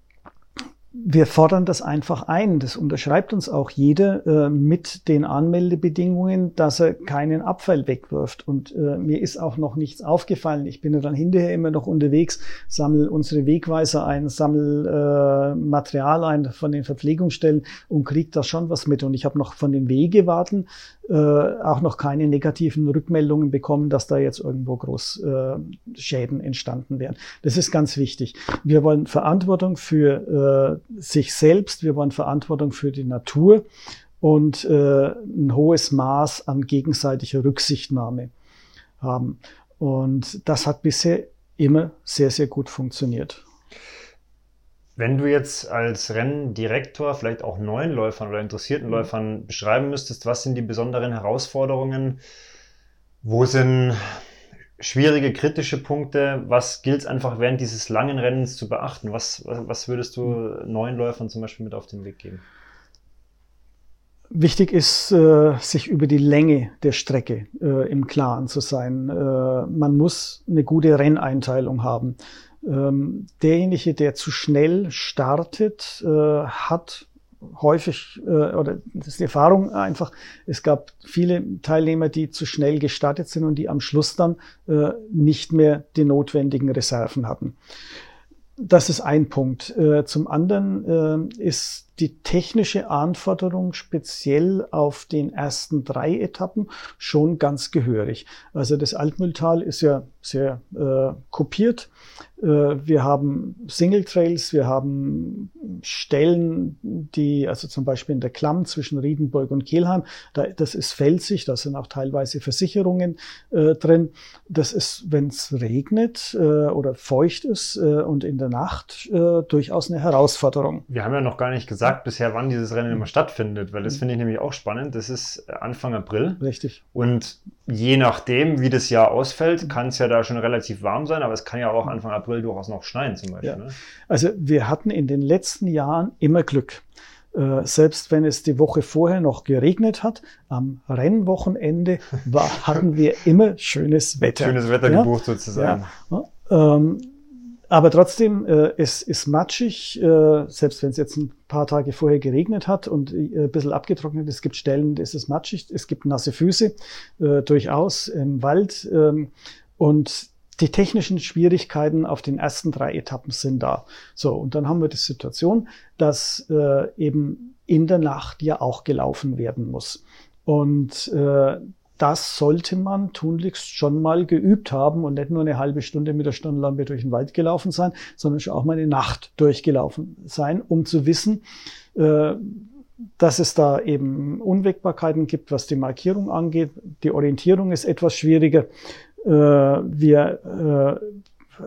wir fordern das einfach ein. Das unterschreibt uns auch jeder äh, mit den Anmeldebedingungen, dass er keinen Abfall wegwirft. Und äh, mir ist auch noch nichts aufgefallen. Ich bin ja dann hinterher immer noch unterwegs, sammle unsere Wegweiser ein, sammle äh, Material ein von den Verpflegungsstellen und kriege da schon was mit. Und ich habe noch von den Wegewarten äh, auch noch keine negativen Rückmeldungen bekommen, dass da jetzt irgendwo groß äh, Schäden entstanden wären. Das ist ganz wichtig. Wir wollen Verantwortung für äh, sich selbst, wir wollen Verantwortung für die Natur und äh, ein hohes Maß an gegenseitiger Rücksichtnahme haben. Und das hat bisher immer sehr, sehr gut funktioniert. Wenn du jetzt als Renndirektor vielleicht auch neuen Läufern oder interessierten mhm. Läufern beschreiben müsstest, was sind die besonderen Herausforderungen? Wo sind schwierige, kritische Punkte? Was gilt es einfach während dieses langen Rennens zu beachten? Was, was würdest du neuen Läufern zum Beispiel mit auf den Weg geben? Wichtig ist, äh, sich über die Länge der Strecke äh, im Klaren zu sein. Äh, man muss eine gute Renneinteilung haben. Ähm, derjenige, der zu schnell startet, hat häufig, äh, oder das ist die Erfahrung einfach, es gab viele Teilnehmer, die zu schnell gestartet sind und die am Schluss dann äh, nicht mehr die notwendigen Reserven hatten. Das ist ein Punkt. Äh, zum anderen äh, ist die technische Anforderung speziell auf den ersten drei Etappen schon ganz gehörig. Also das Altmühltal ist ja sehr äh, kopiert. Äh, wir haben Single Trails, wir haben Stellen, die, also zum Beispiel in der Klamm zwischen Riedenburg und Kelheim, da, das ist felsig, da sind auch teilweise Versicherungen äh, drin. Das ist, wenn es regnet äh, oder feucht ist äh, und in der Nacht äh, durchaus eine Herausforderung. Wir haben ja noch gar nicht gesagt bisher, wann dieses Rennen immer stattfindet, weil das mhm. finde ich nämlich auch spannend. Das ist Anfang April. Richtig. Und je nachdem, wie das Jahr ausfällt, kann es ja da schon relativ warm sein, aber es kann ja auch Anfang April durchaus noch schneien zum Beispiel. Ja. Ne? Also wir hatten in den letzten Jahren immer Glück. Äh, selbst wenn es die Woche vorher noch geregnet hat, am Rennwochenende war, [laughs] hatten wir immer schönes Wetter. Schönes Wetter ja? gebucht sozusagen. Ja. Ähm, aber trotzdem, äh, es ist matschig, äh, selbst wenn es jetzt ein paar Tage vorher geregnet hat und äh, ein bisschen abgetrocknet. Es gibt Stellen, da ist es matschig, es gibt nasse Füße, äh, durchaus im Wald. Ähm, und die technischen Schwierigkeiten auf den ersten drei Etappen sind da. So, und dann haben wir die Situation, dass äh, eben in der Nacht ja auch gelaufen werden muss. Und äh, das sollte man tunlichst schon mal geübt haben und nicht nur eine halbe Stunde mit der Stundenlampe durch den Wald gelaufen sein, sondern schon auch mal eine Nacht durchgelaufen sein, um zu wissen, äh, dass es da eben Unwägbarkeiten gibt, was die Markierung angeht. Die Orientierung ist etwas schwieriger. Äh, wir äh,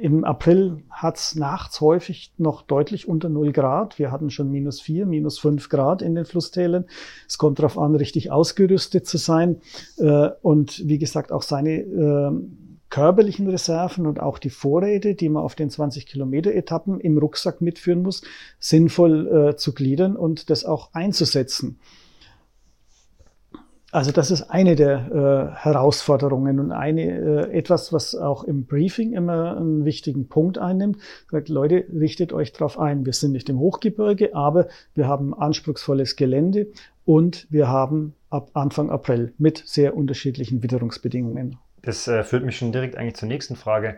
im April hat es nachts häufig noch deutlich unter 0 Grad. Wir hatten schon minus 4, minus 5 Grad in den Flusstälern. Es kommt darauf an, richtig ausgerüstet zu sein. Äh, und wie gesagt, auch seine äh, körperlichen Reserven und auch die Vorräte, die man auf den 20 Kilometer Etappen im Rucksack mitführen muss, sinnvoll zu gliedern und das auch einzusetzen. Also das ist eine der äh, Herausforderungen und eine äh, etwas, was auch im Briefing immer einen wichtigen Punkt einnimmt. Sagt, Leute, richtet euch darauf ein. Wir sind nicht im Hochgebirge, aber wir haben anspruchsvolles Gelände und wir haben ab Anfang April mit sehr unterschiedlichen Witterungsbedingungen. Das äh, führt mich schon direkt eigentlich zur nächsten Frage.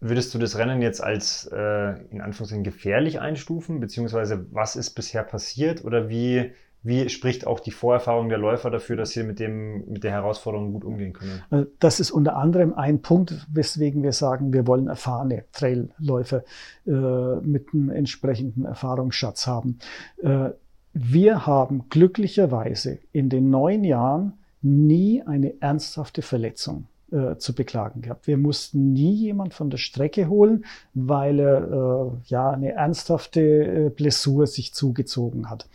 Würdest du das Rennen jetzt als äh, in Anführungszeichen gefährlich einstufen, beziehungsweise was ist bisher passiert oder wie, wie spricht auch die Vorerfahrung der Läufer dafür, dass sie mit, dem, mit der Herausforderung gut umgehen können? Äh, das ist unter anderem ein Punkt, weswegen wir sagen, wir wollen erfahrene Trailläufer äh, mit einem entsprechenden Erfahrungsschatz haben. Äh, wir haben glücklicherweise in den neun Jahren nie eine ernsthafte Verletzung äh, zu beklagen gehabt. Wir mussten nie jemand von der Strecke holen, weil er äh, ja eine ernsthafte äh, Blessur sich zugezogen hat.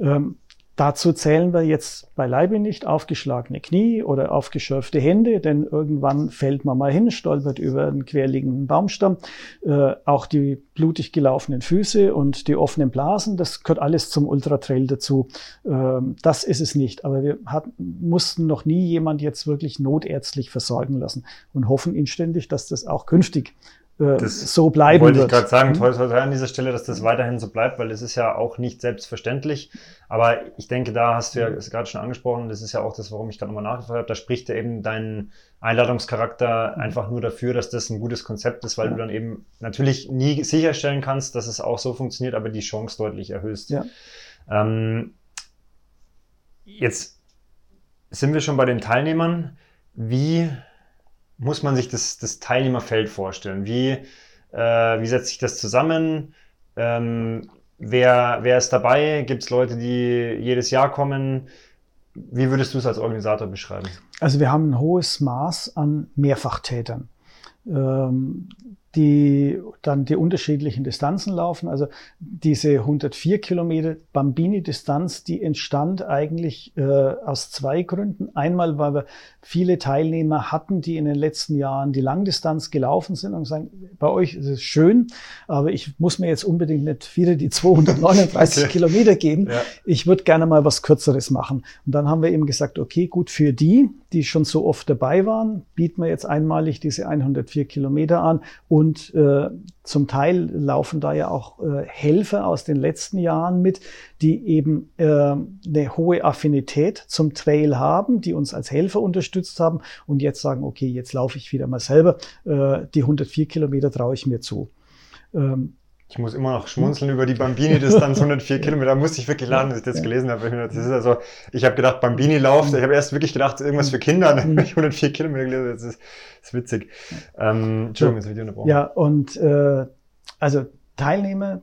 Ähm, Dazu zählen wir jetzt beileibe nicht aufgeschlagene Knie oder aufgeschürfte Hände, denn irgendwann fällt man mal hin, stolpert über einen querliegenden Baumstamm. Äh, auch die blutig gelaufenen Füße und die offenen Blasen, das gehört alles zum Ultratrail dazu. Ähm, das ist es nicht. Aber wir hat, mussten noch nie jemand jetzt wirklich notärztlich versorgen lassen und hoffen inständig, dass das auch künftig das so bleiben wollte wird. Wollte ich gerade sagen, toll, toll, toll an dieser Stelle, dass das weiterhin so bleibt, weil es ist ja auch nicht selbstverständlich. Aber ich denke, da hast du ja es gerade schon angesprochen, das ist ja auch das, warum ich gerade nochmal nachgefragt habe, da spricht ja eben dein Einladungscharakter einfach nur dafür, dass das ein gutes Konzept ist, weil ja. du dann eben natürlich nie sicherstellen kannst, dass es auch so funktioniert, aber die Chance deutlich erhöhst. Ja. Ähm, jetzt sind wir schon bei den Teilnehmern. Wie muss man sich das, das Teilnehmerfeld vorstellen? Wie, äh, wie setzt sich das zusammen? Ähm, wer, wer ist dabei? Gibt es Leute, die jedes Jahr kommen? Wie würdest du es als Organisator beschreiben? Also wir haben ein hohes Maß an Mehrfachtätern. Ähm, die dann die unterschiedlichen Distanzen laufen. Also diese 104 Kilometer Bambini-Distanz, die entstand eigentlich äh, aus zwei Gründen. Einmal, weil wir viele Teilnehmer hatten, die in den letzten Jahren die Langdistanz gelaufen sind und sagen, bei euch ist es schön, aber ich muss mir jetzt unbedingt nicht wieder die 239 Kilometer geben. Ja. Ich würde gerne mal was Kürzeres machen. Und dann haben wir eben gesagt, okay, gut, für die, die schon so oft dabei waren, bieten wir jetzt einmalig diese 104 Kilometer an und äh, zum Teil laufen da ja auch äh, Helfer aus den letzten Jahren mit, die eben äh, eine hohe Affinität zum Trail haben, die uns als Helfer unterstützt haben und jetzt sagen, okay, jetzt laufe ich wieder mal selber, äh, die 104 Kilometer traue ich mir zu. Ähm, ich muss immer noch schmunzeln über die Bambini-Distanz 104 Kilometer. Da musste ich wirklich lachen, als ich das gelesen habe. Das ist also, ich habe gedacht, Bambini-Lauf. Ich habe erst wirklich gedacht, irgendwas für Kinder. Dann habe ich 104 Kilometer gelesen. Das ist, das ist witzig. Ähm, Entschuldigung, habe ich unterbrochen. Ja, und äh, also Teilnehmer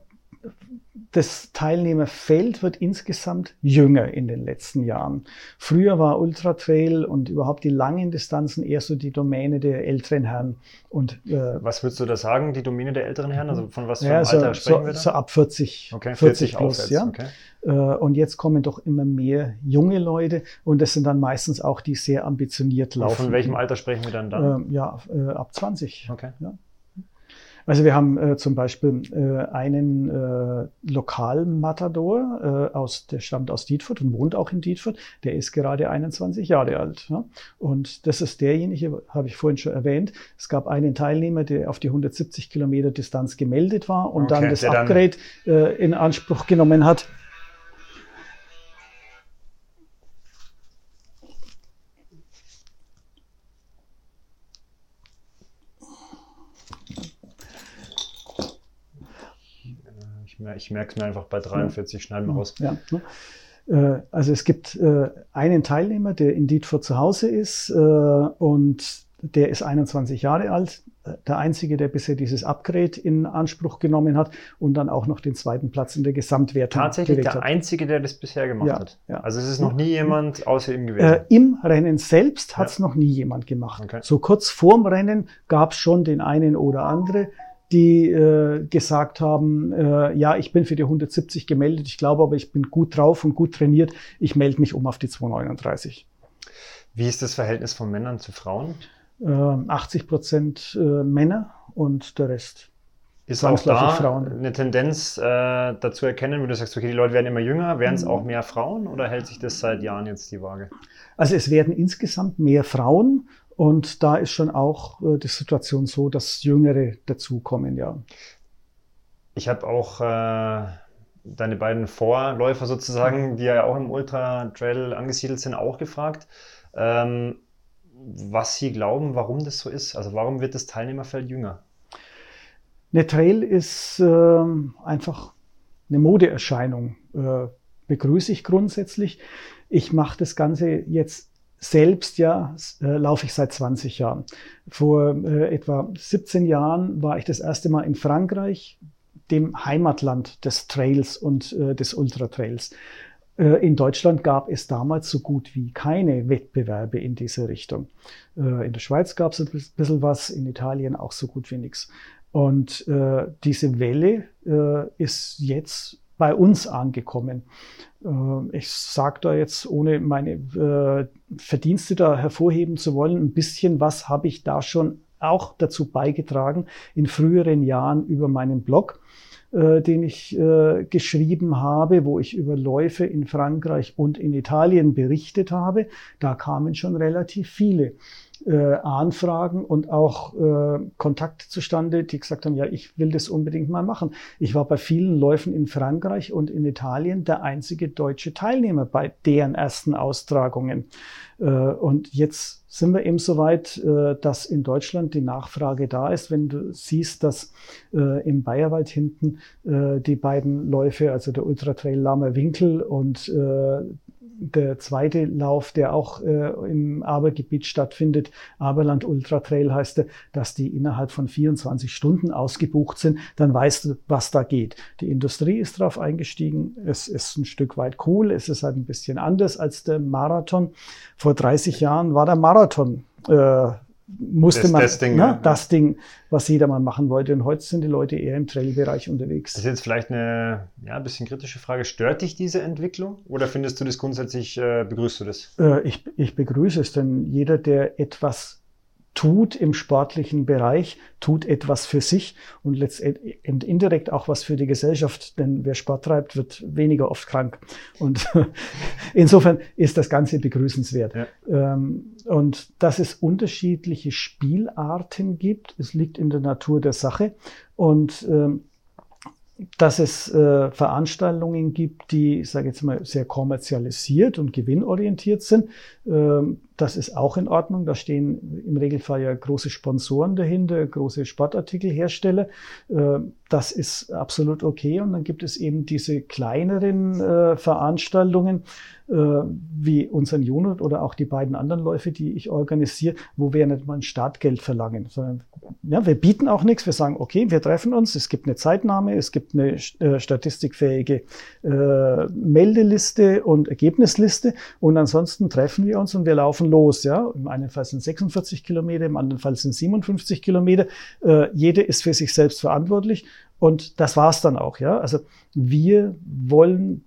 das Teilnehmerfeld wird insgesamt jünger in den letzten Jahren. Früher war Ultra Trail und überhaupt die langen Distanzen eher so die Domäne der älteren Herren. Und, äh, was würdest du da sagen, die Domäne der älteren Herren? Also von was für ja, so, Alter sprechen so, wir da? So ab 40, okay, 40, 40 plus, aufwärts, ja. Okay. Äh, und jetzt kommen doch immer mehr junge Leute und das sind dann meistens auch die sehr ambitioniert laufen. Und von welchem Alter sprechen wir dann da? Äh, ja, äh, ab 20. Okay. Ja. Also wir haben äh, zum Beispiel äh, einen äh, Lokalmatador, äh, aus, der stammt aus Dietfurt und wohnt auch in Dietfurt. Der ist gerade 21 Jahre alt. Ja? Und das ist derjenige, habe ich vorhin schon erwähnt. Es gab einen Teilnehmer, der auf die 170 Kilometer Distanz gemeldet war und okay, dann das Upgrade äh, in Anspruch genommen hat. Ich merke es mir einfach bei 43, schneiden wir raus. Ja, äh, also es gibt äh, einen Teilnehmer, der in Dietfurt zu Hause ist äh, und der ist 21 Jahre alt, der einzige, der bisher dieses Upgrade in Anspruch genommen hat und dann auch noch den zweiten Platz in der Gesamtwertung. Tatsächlich der hat. einzige, der das bisher gemacht ja, hat. Ja. Also es ist noch nie jemand außer ihm gewesen. Äh, Im Rennen selbst hat es ja. noch nie jemand gemacht. Okay. So kurz vorm Rennen gab es schon den einen oder andere, die äh, gesagt haben, äh, ja, ich bin für die 170 gemeldet, ich glaube aber, ich bin gut drauf und gut trainiert, ich melde mich um auf die 239. Wie ist das Verhältnis von Männern zu Frauen? Äh, 80 Prozent Männer und der Rest. Ist auch da Frauen. eine Tendenz äh, dazu erkennen, wo du sagst, okay, die Leute werden immer jünger, werden es mhm. auch mehr Frauen oder hält sich das seit Jahren jetzt die Waage? Also es werden insgesamt mehr Frauen und da ist schon auch äh, die Situation so, dass Jüngere dazukommen, ja. Ich habe auch äh, deine beiden Vorläufer sozusagen, die ja auch im Ultra Trail angesiedelt sind, auch gefragt, ähm, was sie glauben, warum das so ist. Also warum wird das Teilnehmerfeld jünger? Eine Trail ist äh, einfach eine Modeerscheinung. Äh, begrüße ich grundsätzlich. Ich mache das Ganze jetzt selbst ja, äh, laufe ich seit 20 Jahren. Vor äh, etwa 17 Jahren war ich das erste Mal in Frankreich, dem Heimatland des Trails und äh, des Ultratrails. Äh, in Deutschland gab es damals so gut wie keine Wettbewerbe in diese Richtung. Äh, in der Schweiz gab es ein bisschen was, in Italien auch so gut wie nichts. Und äh, diese Welle ist jetzt bei uns angekommen. Äh, ich sage da jetzt, ohne meine äh, Verdienste da hervorheben zu wollen, ein bisschen was habe ich da schon auch dazu beigetragen in früheren Jahren über meinen Blog, äh, den ich geschrieben habe, wo ich über Läufe in Frankreich und in Italien berichtet habe. Da kamen schon relativ viele äh, Anfragen und auch äh, Kontakte zustande, die gesagt haben, ja, ich will das unbedingt mal machen. Ich war bei vielen Läufen in Frankreich und in Italien der einzige deutsche Teilnehmer bei deren ersten Austragungen. Äh, und jetzt sind wir eben so weit, äh, dass in Deutschland die Nachfrage da ist. Wenn du siehst, dass äh, im Bayerwald hinten äh, die beiden Läufe, also der Ultra Trail Lamer Winkel und äh, der zweite Lauf, der auch äh, im Abergebiet stattfindet, Aberland Ultra Trail heißt er, dass die innerhalb von 24 Stunden ausgebucht sind, dann weißt du, was da geht. Die Industrie ist darauf eingestiegen. Es ist ein Stück weit cool. Es ist halt ein bisschen anders als der Marathon. Vor 30 Jahren war der Marathon äh, musste das, man das Ding, ne, das Ding, was jeder mal machen wollte. Und heute sind die Leute eher im Trail-Bereich unterwegs. Das ist jetzt vielleicht eine ja, ein bisschen kritische Frage. Stört dich diese Entwicklung oder findest du das grundsätzlich, äh, begrüßt du das? Äh, ich, ich begrüße es, denn jeder, der etwas tut im sportlichen Bereich, tut etwas für sich und letztendlich indirekt auch was für die Gesellschaft, denn wer Sport treibt, wird weniger oft krank. Und [laughs] insofern ist das Ganze begrüßenswert. Ja. Ähm, und dass es unterschiedliche Spielarten gibt, es liegt in der Natur der Sache. Und ähm, dass es äh, Veranstaltungen gibt, die, ich sage jetzt mal, sehr kommerzialisiert und gewinnorientiert sind. Das ist auch in Ordnung. Da stehen im Regelfall ja große Sponsoren dahinter, große Sportartikelhersteller. Äh, das ist absolut okay. Und dann gibt es eben diese kleineren äh, Veranstaltungen, äh, wie unseren Unit oder auch die beiden anderen Läufe, die ich organisiere, wo wir nicht mal ein Startgeld verlangen, sondern ja, wir bieten auch nichts. Wir sagen, okay, wir treffen uns, es gibt eine Zeitnahme, es gibt eine äh, statistikfähige äh, Meldeliste und Ergebnisliste und ansonsten treffen wir uns und wir laufen los. Ja, im einen Fall sind 46 Kilometer, im anderen Fall sind 57 Kilometer. Äh, jede ist für sich selbst verantwortlich und das war's dann auch. Ja, also wir wollen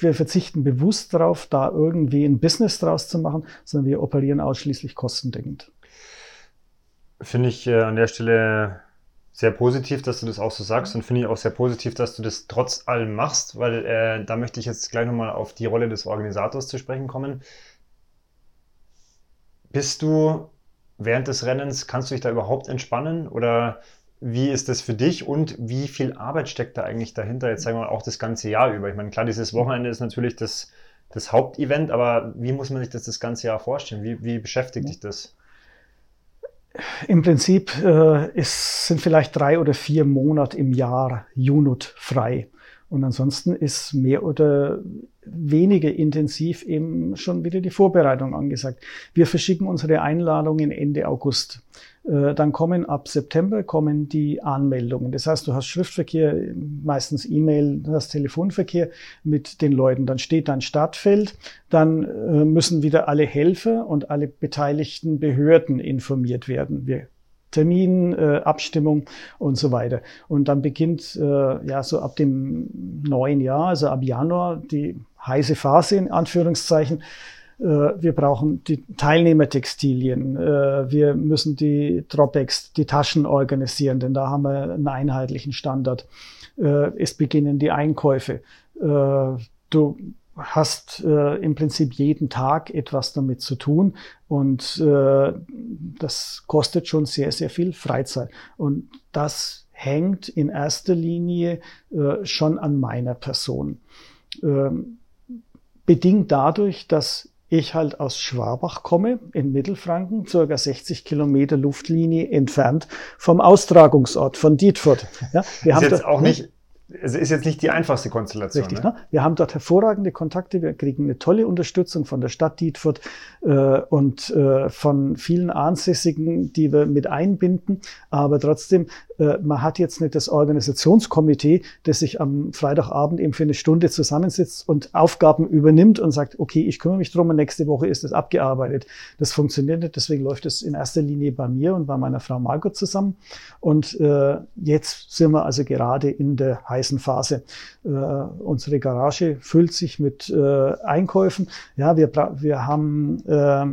wir verzichten bewusst darauf, da irgendwie ein Business draus zu machen, sondern wir operieren ausschließlich kostendeckend. Finde ich äh, an der Stelle sehr positiv, dass du das auch so sagst und finde ich auch sehr positiv, dass du das trotz allem machst, weil äh, da möchte ich jetzt gleich nochmal auf die Rolle des Organisators zu sprechen kommen. Bist du während des Rennens, kannst du dich da überhaupt entspannen oder wie ist das für dich und wie viel Arbeit steckt da eigentlich dahinter, jetzt sagen wir mal auch das ganze Jahr über? Ich meine, klar, dieses Wochenende ist natürlich das, das Hauptevent, aber wie muss man sich das das ganze Jahr vorstellen? Wie, wie beschäftigt dich das? Im Prinzip äh, ist, sind vielleicht drei oder vier Monate im Jahr Unit frei. Und ansonsten ist mehr oder weniger intensiv eben schon wieder die Vorbereitung angesagt. Wir verschicken unsere Einladungen Ende August. Äh, dann kommen ab September kommen die Anmeldungen. Das heißt, du hast Schriftverkehr, meistens E-Mail, du hast Telefonverkehr mit den Leuten. Dann steht dein Startfeld. Dann äh, müssen wieder alle Helfer und alle beteiligten Behörden informiert werden. Wir Termin, äh, Abstimmung und so weiter. Und dann beginnt äh, ja so ab dem neuen Jahr, also ab Januar, die heiße Phase in Anführungszeichen. Äh, wir brauchen die Teilnehmertextilien. Äh, wir müssen die Dropex, die Taschen organisieren, denn da haben wir einen einheitlichen Standard. Äh, es beginnen die Einkäufe. Du hast im Prinzip jeden Tag etwas damit zu tun und das kostet schon sehr, sehr viel Freizeit. Und das hängt in erster Linie schon an meiner Person. Ähm, bedingt dadurch, dass ich halt aus Schwabach komme, in Mittelfranken, circa 60 Kilometer Luftlinie entfernt vom Austragungsort von Dietfurt. Ja, wir ist haben jetzt auch nicht es ist jetzt nicht die einfachste Konstellation. Richtig, ne? ne? Wir haben dort hervorragende Kontakte, wir kriegen eine tolle Unterstützung von der Stadt Dietfurt äh, und äh, von vielen Ansässigen, die wir mit einbinden. Aber trotzdem, äh, man hat jetzt nicht das Organisationskomitee, das sich am Freitagabend eben für eine Stunde zusammensitzt und Aufgaben übernimmt und sagt, okay, ich kümmere mich drum und nächste Woche ist es abgearbeitet. Das funktioniert nicht, deswegen läuft es in erster Linie bei mir und bei meiner Frau Margot zusammen. Und äh, jetzt sind wir also gerade in der heißen Phase. Äh, unsere Garage füllt sich mit äh, Einkäufen. Ja, wir, wir haben, äh,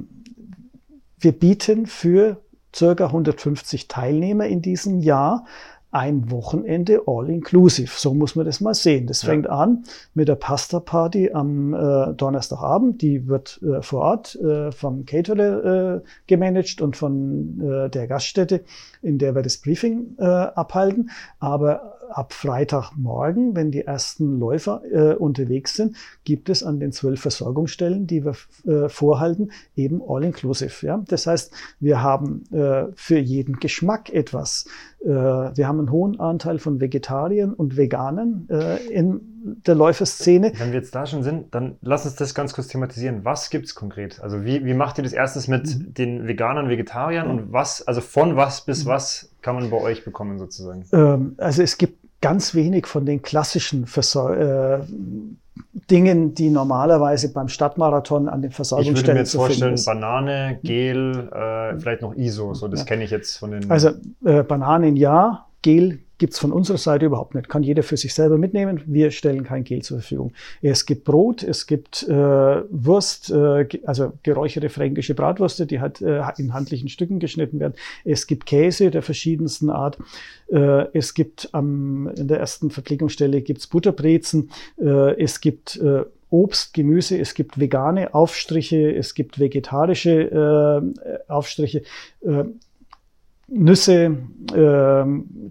wir bieten für circa 150 Teilnehmer in diesem Jahr ein Wochenende all-inclusive. So muss man das mal sehen. Das fängt ja. an mit der Pasta-Party am äh, Donnerstagabend. Die wird äh, vor Ort äh, vom Caterer äh, gemanagt und von äh, der Gaststätte, in der wir das Briefing äh, abhalten. Aber ab Freitagmorgen, wenn die ersten Läufer äh, unterwegs sind, gibt es an den zwölf Versorgungsstellen, die wir äh, vorhalten, eben all-inclusive. Ja? Das heißt, wir haben äh, für jeden Geschmack etwas. Äh, wir haben einen hohen Anteil von Vegetariern und Veganern äh, in der Läuferszene. Wenn wir jetzt da schon sind, dann lass uns das ganz kurz thematisieren. Was gibt es konkret? Also wie, wie macht ihr das erstens mit mhm. den Veganern, Vegetariern mhm. und was, also von was bis mhm. was kann man bei euch bekommen sozusagen? Ähm, also es gibt ganz wenig von den klassischen Versor äh, Dingen, die normalerweise beim Stadtmarathon an den Versorgungsstellen Ich würde mir jetzt vorstellen, Banane, Gel, äh, vielleicht noch ISO, so das ja. kenne ich jetzt von den... Also äh, Bananen ja, Gel gibt es von unserer Seite überhaupt nicht. Kann jeder für sich selber mitnehmen. Wir stellen kein Gel zur Verfügung. Es gibt Brot, es gibt äh, Wurst, äh, also geräucherte fränkische Bratwürste, die halt äh, in handlichen Stücken geschnitten werden. Es gibt Käse der verschiedensten Art. Äh, es gibt ähm, in der ersten Verpflegungsstelle gibt's Butterbrezen. Äh, es gibt äh, Obst, Gemüse, es gibt vegane Aufstriche, es gibt vegetarische äh, Aufstriche. Äh, Nüsse, äh,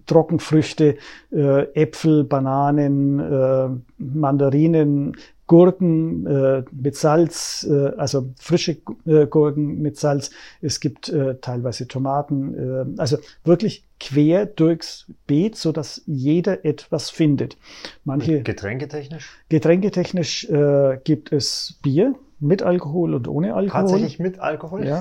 Trockenfrüchte, äh, Äpfel, Bananen, äh, Mandarinen, Gurken äh, mit Salz, äh, also frische äh, Gurken mit Salz. Es gibt äh, teilweise Tomaten, äh, also wirklich quer durchs Beet, so dass jeder etwas findet. Manche Getränketechnisch? Getränketechnisch äh, gibt es Bier mit Alkohol und ohne Alkohol. Tatsächlich mit Alkohol? Ja.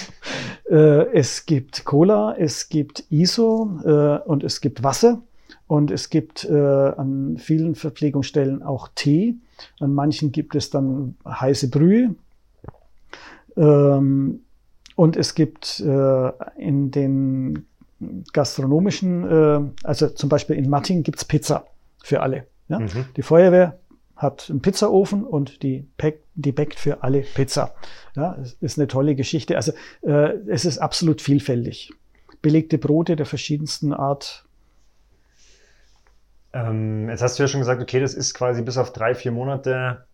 [laughs] äh, es gibt Cola, es gibt ISO äh, und es gibt Wasser. Und es gibt äh, an vielen Verpflegungsstellen auch Tee. An manchen gibt es dann heiße Brühe. Ähm, und es gibt äh, in den gastronomischen, äh, also zum Beispiel in Matting gibt es Pizza für alle. Ja? Mhm. Die Feuerwehr hat einen Pizzaofen und die, pack, die backt für alle Pizza. Ja, ist eine tolle Geschichte. Also äh, es ist absolut vielfältig. Belegte Brote der verschiedensten Art. Ähm, jetzt hast du ja schon gesagt, okay, das ist quasi bis auf drei, vier Monate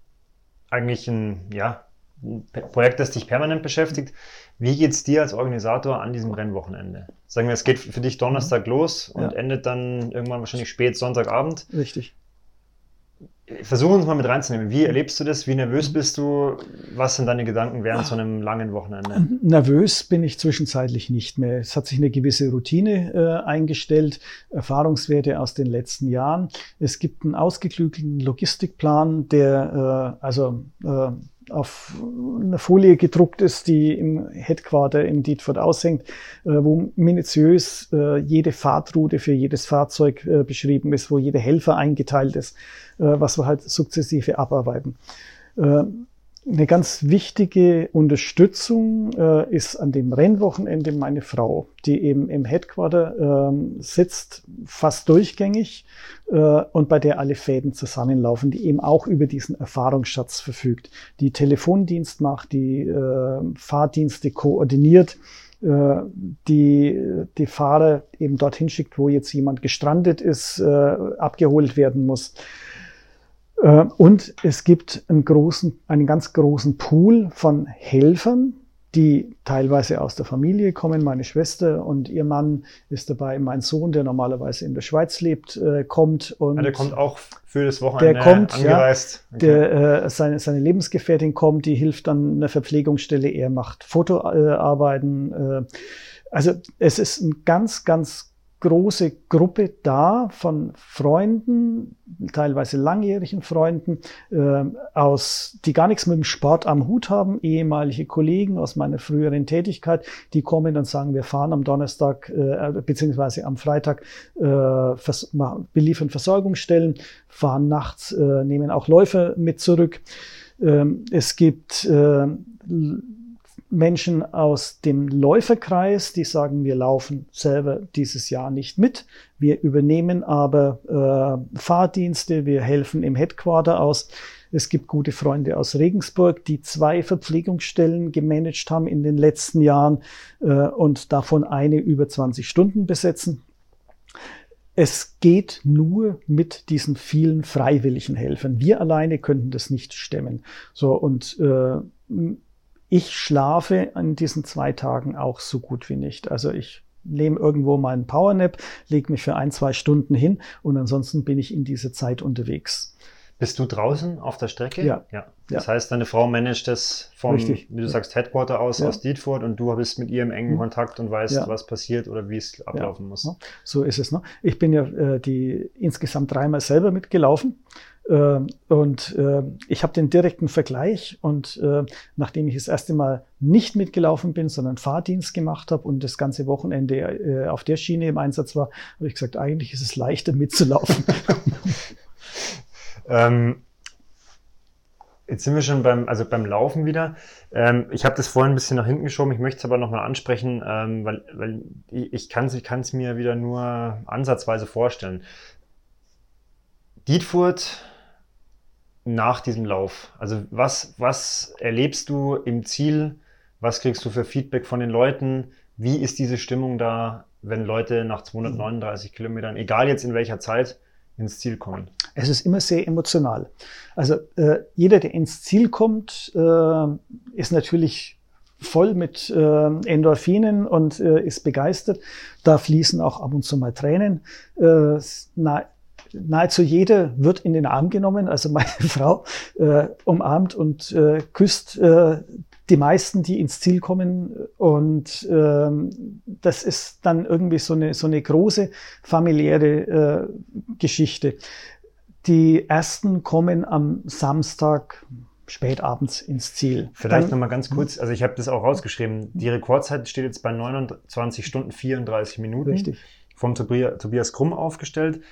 eigentlich ein, ja, Projekt, das dich permanent beschäftigt. Wie geht es dir als Organisator an diesem Rennwochenende? Sagen wir, es geht für dich Donnerstag los und ja. endet dann irgendwann wahrscheinlich spät Sonntagabend. Richtig. Versuch uns mal mit reinzunehmen. Wie erlebst du das? Wie nervös bist du? Was sind deine Gedanken während so einem langen Wochenende? Nervös bin ich zwischenzeitlich nicht mehr. Es hat sich eine gewisse Routine äh, eingestellt, Erfahrungswerte aus den letzten Jahren. Es gibt einen ausgeklügelten Logistikplan, der äh, also äh, auf einer Folie gedruckt ist, die im Headquarter in Dietfurt aushängt, äh, wo minutiös äh, jede Fahrtroute für jedes Fahrzeug äh, beschrieben ist, wo jeder Helfer eingeteilt ist, was wir halt sukzessive abarbeiten. Eine ganz wichtige Unterstützung äh, ist an dem Rennwochenende meine Frau, die eben im Headquarter äh, sitzt, fast durchgängig äh, und bei der alle Fäden zusammenlaufen, die eben auch über diesen Erfahrungsschatz verfügt, die Telefondienst macht, die äh, Fahrdienste koordiniert, äh, die die Fahrer eben dorthin schickt, wo jetzt jemand gestrandet ist, äh, abgeholt werden muss. Äh, und es gibt einen großen, einen ganz großen Pool von Helfern, die teilweise aus der Familie kommen. Meine Schwester und ihr Mann ist dabei. Mein Sohn, der normalerweise in der Schweiz lebt, äh, kommt. Und ja, der kommt auch für das Wochenende der kommt, angereist. Ja, okay. der, äh, seine, seine Lebensgefährtin kommt, die hilft an einer Verpflegungsstelle. Er macht Fotoarbeiten. Äh, also es ist ein ganz, ganz große Gruppe da von Freunden, teilweise langjährigen Freunden, äh, aus, die gar nichts mit dem Sport am Hut haben, ehemalige Kollegen aus meiner früheren Tätigkeit, die kommen und sagen, wir fahren am Donnerstag äh, beziehungsweise am Freitag, äh, vers beliefern Versorgungsstellen, fahren nachts, äh, nehmen auch Läufer mit zurück. Ähm, es gibt äh, Menschen aus dem Läuferkreis, die sagen, wir laufen selber dieses Jahr nicht mit. Wir übernehmen aber äh, Fahrdienste, wir helfen im Headquarter aus. Es gibt gute Freunde aus Regensburg, die zwei Verpflegungsstellen gemanagt haben in den letzten Jahren äh, und davon eine über 20 Stunden besetzen. Es geht nur mit diesen vielen freiwilligen Helfern. Wir alleine könnten das nicht stemmen. So und äh, ich schlafe an diesen zwei Tagen auch so gut wie nicht. Also ich nehme irgendwo meinen Powernap, lege mich für ein, zwei Stunden hin und ansonsten bin ich in dieser Zeit unterwegs. Bist du draußen auf der Strecke? Ja. ja. Das ja. heißt, deine Frau managt das vom, Richtig. wie du sagst, Headquarter aus, ja. aus Dietfurt und du bist mit ihr im engen mhm. Kontakt und weißt, was passiert oder wie es ablaufen muss. So ist es. Ne? Ich bin ja äh, die insgesamt dreimal selber mitgelaufen. Äh, und äh, ich habe den direkten Vergleich und äh, nachdem ich das erste Mal nicht mitgelaufen bin, sondern Fahrdienst gemacht habe und das ganze Wochenende äh, auf der Schiene im Einsatz war, habe ich gesagt, eigentlich ist es leichter mitzulaufen. [laughs] ähm, Jetzt sind wir schon beim, also beim Laufen wieder. Ähm, ich habe das vorhin ein bisschen nach hinten geschoben, ich möchte es aber nochmal ansprechen, ähm, weil, weil ich kann es mir wieder nur ansatzweise vorstellen. Dietfurt nach diesem Lauf? Also was, was erlebst du im Ziel? Was kriegst du für Feedback von den Leuten? Wie ist diese Stimmung da, wenn Leute nach 239 Kilometern, egal jetzt in welcher Zeit, ins Ziel kommen? Es ist immer sehr emotional. Also äh, jeder, der ins Ziel kommt, äh, ist natürlich voll mit äh, Endorphinen und äh, ist begeistert. Da fließen auch ab und zu mal Tränen. Äh, na, nahezu jeder wird in den Arm genommen. Also meine [laughs] Frau äh, umarmt und äh, küsst äh, die meisten, die ins Ziel kommen. Und ähm, das ist dann irgendwie so eine, so eine große familiäre äh, Geschichte. Die ersten kommen am Samstag spätabends ins Ziel. Vielleicht nochmal ganz kurz, also ich habe das auch rausgeschrieben, die Rekordzeit steht jetzt bei 29 Stunden 34 Minuten. Richtig. Vom Tobias Krumm aufgestellt.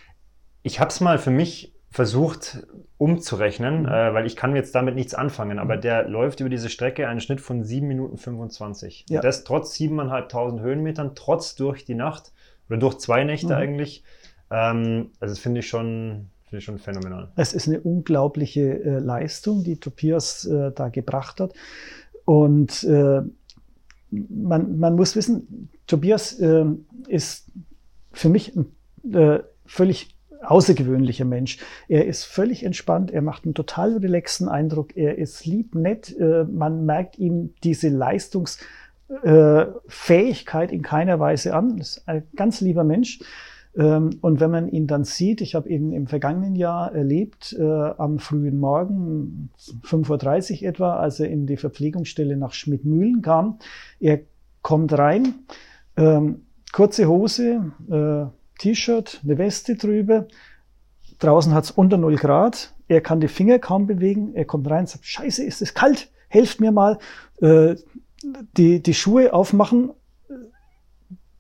Ich habe es mal für mich versucht umzurechnen, mhm. äh, weil ich kann jetzt damit nichts anfangen, aber mhm. der läuft über diese Strecke einen Schnitt von 7 Minuten 25. Ja. Das trotz 7.500 Höhenmetern, trotz durch die Nacht oder durch zwei Nächte mhm. eigentlich. Ähm, also das finde ich schon Finde ich schon phänomenal. Es ist eine unglaubliche äh, Leistung, die Tobias äh, da gebracht hat. Und äh, man, man muss wissen, Tobias äh, ist für mich ein äh, völlig außergewöhnlicher Mensch. Er ist völlig entspannt, er macht einen total relaxten Eindruck, er ist lieb, nett, äh, man merkt ihm diese Leistungsfähigkeit in keiner Weise an. Das ist ein ganz lieber Mensch. Ähm, und wenn man ihn dann sieht, ich habe ihn im vergangenen Jahr erlebt, äh, am frühen Morgen, 5.30 Uhr etwa, als er in die Verpflegungsstelle nach Schmidtmühlen kam. Er kommt rein, ähm, kurze Hose, äh, T-Shirt, eine Weste drüber. Draußen hat es unter 0 Grad. Er kann die Finger kaum bewegen. Er kommt rein und sagt, scheiße, ist es kalt, helft mir mal. Äh, die, die Schuhe aufmachen,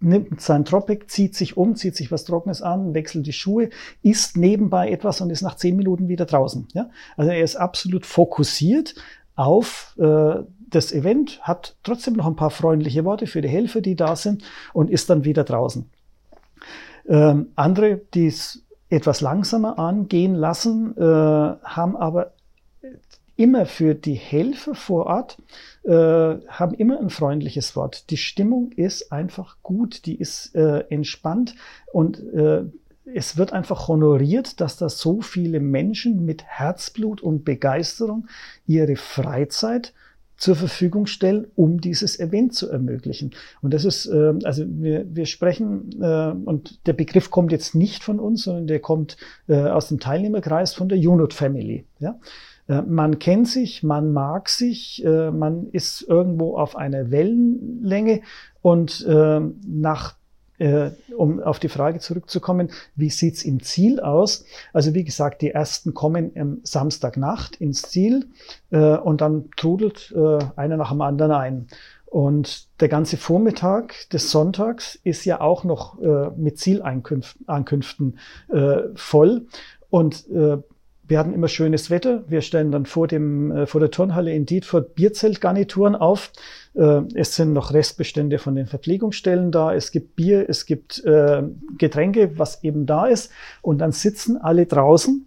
nimmt sein Tropic, zieht sich um, zieht sich was Trockenes an, wechselt die Schuhe, isst nebenbei etwas und ist nach zehn Minuten wieder draußen. Ja? Also er ist absolut fokussiert auf äh, das Event, hat trotzdem noch ein paar freundliche Worte für die Helfer, die da sind und ist dann wieder draußen. Ähm, andere, die es etwas langsamer angehen lassen, äh, haben aber immer für die Helfer vor Ort, äh, haben immer ein freundliches Wort. Die Stimmung ist einfach gut, die ist äh, entspannt und äh, es wird einfach honoriert, dass da so viele Menschen mit Herzblut und Begeisterung ihre Freizeit zur Verfügung stellen, um dieses Event zu ermöglichen. Und das ist, äh, also wir, wir sprechen, äh, und der Begriff kommt jetzt nicht von uns, sondern der kommt äh, aus dem Teilnehmerkreis von der Unit Family. Ja? Äh, man kennt sich, man mag sich, äh, man ist irgendwo auf einer Wellenlänge und äh, nach äh, um auf die Frage zurückzukommen, wie sieht's im Ziel aus? Also wie gesagt, die ersten kommen am Samstagnacht ins Ziel äh, und dann trudelt äh, einer nach dem anderen ein. Und der ganze Vormittag des Sonntags ist ja auch noch äh, mit Zielankünften äh, voll. Und äh, wir hatten immer schönes Wetter. Wir stellen dann vor, dem, äh, vor der Turnhalle in Dietfurt Bierzeltgarnituren auf. Äh, es sind noch Restbestände von den Verpflegungsstellen da. Es gibt Bier, es gibt äh, Getränke, was eben da ist. Und dann sitzen alle draußen,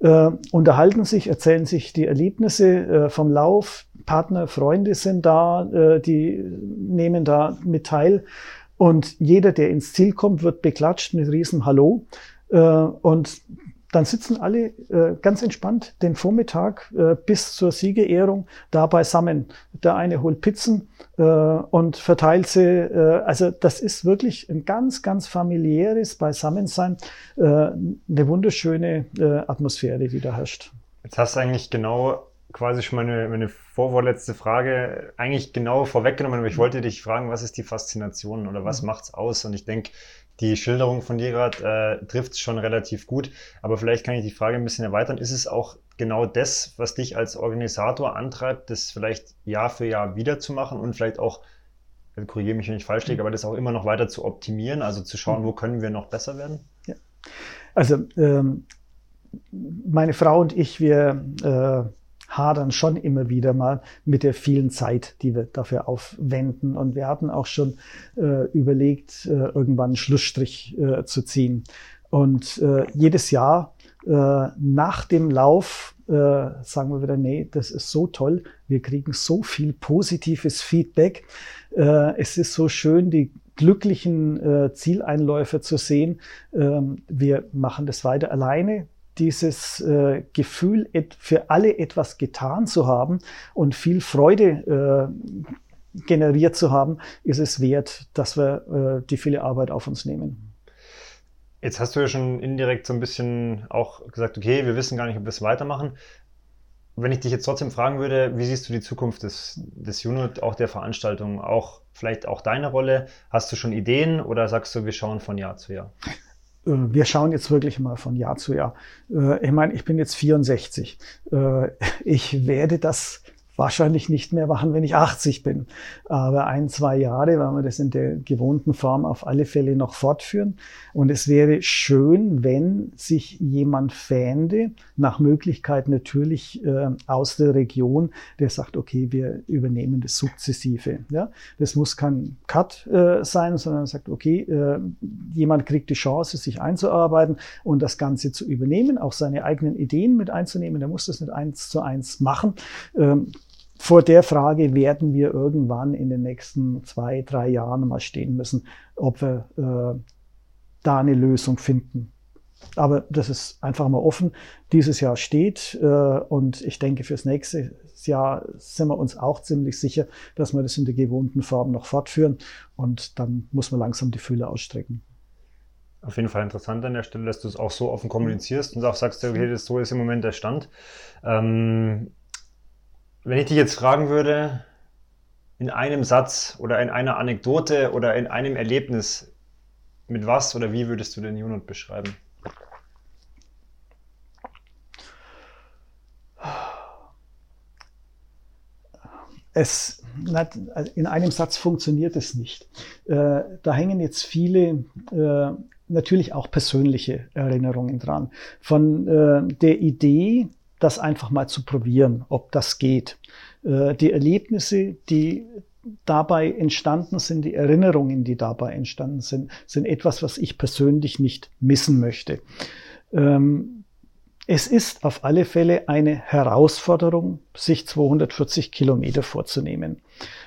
äh, unterhalten sich, erzählen sich die Erlebnisse vom Lauf. Partner, Freunde sind da, die nehmen da mit teil. Und jeder, der ins Ziel kommt, wird beklatscht mit riesen Hallo. Und dann sitzen alle äh, ganz entspannt den Vormittag äh, bis zur Siegerehrung da beisammen. Der eine holt Pizzen äh, und verteilt sie. Äh, also das ist wirklich ein ganz, ganz familiäres Beisammensein. Äh, eine wunderschöne äh, Atmosphäre, die da herrscht. Jetzt hast du eigentlich genau quasi schon meine, meine vorvorletzte Frage eigentlich genau vorweggenommen, aber ich wollte dich fragen, was ist die Faszination oder was mhm. macht's aus? Und ich denke, die Schilderung von dir gerade äh, trifft es schon relativ gut. Aber vielleicht kann ich die Frage ein bisschen erweitern. Ist es auch genau das, was dich als Organisator antreibt, das vielleicht Jahr für Jahr wiederzumachen und vielleicht auch, also korrigiere mich, wenn ich falsch liege, mhm. aber das auch immer noch weiter zu optimieren, also zu schauen, mhm. wo können wir noch besser werden? Ja. Also ähm, meine Frau und ich, wir äh, hadern schon immer wieder mal mit der vielen Zeit, die wir dafür aufwenden. Und wir hatten auch schon äh, überlegt, äh, irgendwann einen Schlussstrich äh, zu ziehen. Und äh, jedes Jahr äh, nach dem Lauf äh, sagen wir wieder, nee, das ist so toll. Wir kriegen so viel positives Feedback. es ist so schön, die glücklichen Zieleinläufe zu sehen. Ähm, wir machen das weiter alleine dieses äh, Gefühl, für alle etwas getan zu haben und viel Freude äh, generiert zu haben, ist es wert, dass wir äh, die viele Arbeit auf uns nehmen. Jetzt hast du ja schon indirekt so ein bisschen auch gesagt, okay, wir wissen gar nicht, ob wir es weitermachen. Wenn ich dich jetzt trotzdem fragen würde, wie siehst du die Zukunft des, des Unit, auch der Veranstaltung, auch vielleicht auch deine Rolle? Hast du schon Ideen oder sagst du, wir schauen von Jahr zu Jahr? Äh, wir schauen jetzt wirklich mal von Jahr zu Jahr. Äh, ich meine, ich bin jetzt 64. Äh, ich werde das wahrscheinlich nicht mehr machen, wenn ich 80 bin. Aber ein, zwei Jahre werden wir das in der gewohnten Form auf alle Fälle noch fortführen. Und es wäre schön, wenn sich jemand fände, nach Möglichkeit natürlich äh, aus der Region, der sagt, okay, wir übernehmen das sukzessive. Ja? Das muss kein Cut äh, sein, sondern sagt, okay, äh, jemand kriegt die Chance, sich einzuarbeiten und das Ganze zu übernehmen, auch seine eigenen Ideen mit einzunehmen. Der muss das nicht eins zu eins machen. Ähm, vor der Frage werden wir irgendwann in den nächsten zwei, drei Jahren mal stehen müssen, ob wir äh, da eine Lösung finden. Aber das ist einfach mal offen. Dieses Jahr steht äh, und ich denke, fürs nächste Jahr sind wir uns auch ziemlich sicher, dass wir das in der gewohnten Form noch fortführen und dann muss man langsam die Fühler ausstrecken. Auf jeden Fall interessant an der Stelle, dass du es auch so offen kommunizierst und auch sagst, okay, das so ist im Moment der Stand. Ähm, wenn ich dich jetzt fragen würde, in einem Satz oder in einer Anekdote oder in einem Erlebnis, mit was oder wie würdest du den Unit beschreiben? Es, in einem Satz funktioniert es nicht. Äh, da hängen jetzt viele, äh, natürlich auch persönliche Erinnerungen dran. Von äh, der Idee, das einfach mal zu probieren, ob das geht. Äh, die Erlebnisse, die dabei entstanden sind, die Erinnerungen, die dabei entstanden sind, sind etwas, was ich persönlich nicht missen möchte. Ähm, es ist auf alle Fälle eine Herausforderung, sich 240 Kilometer vorzunehmen.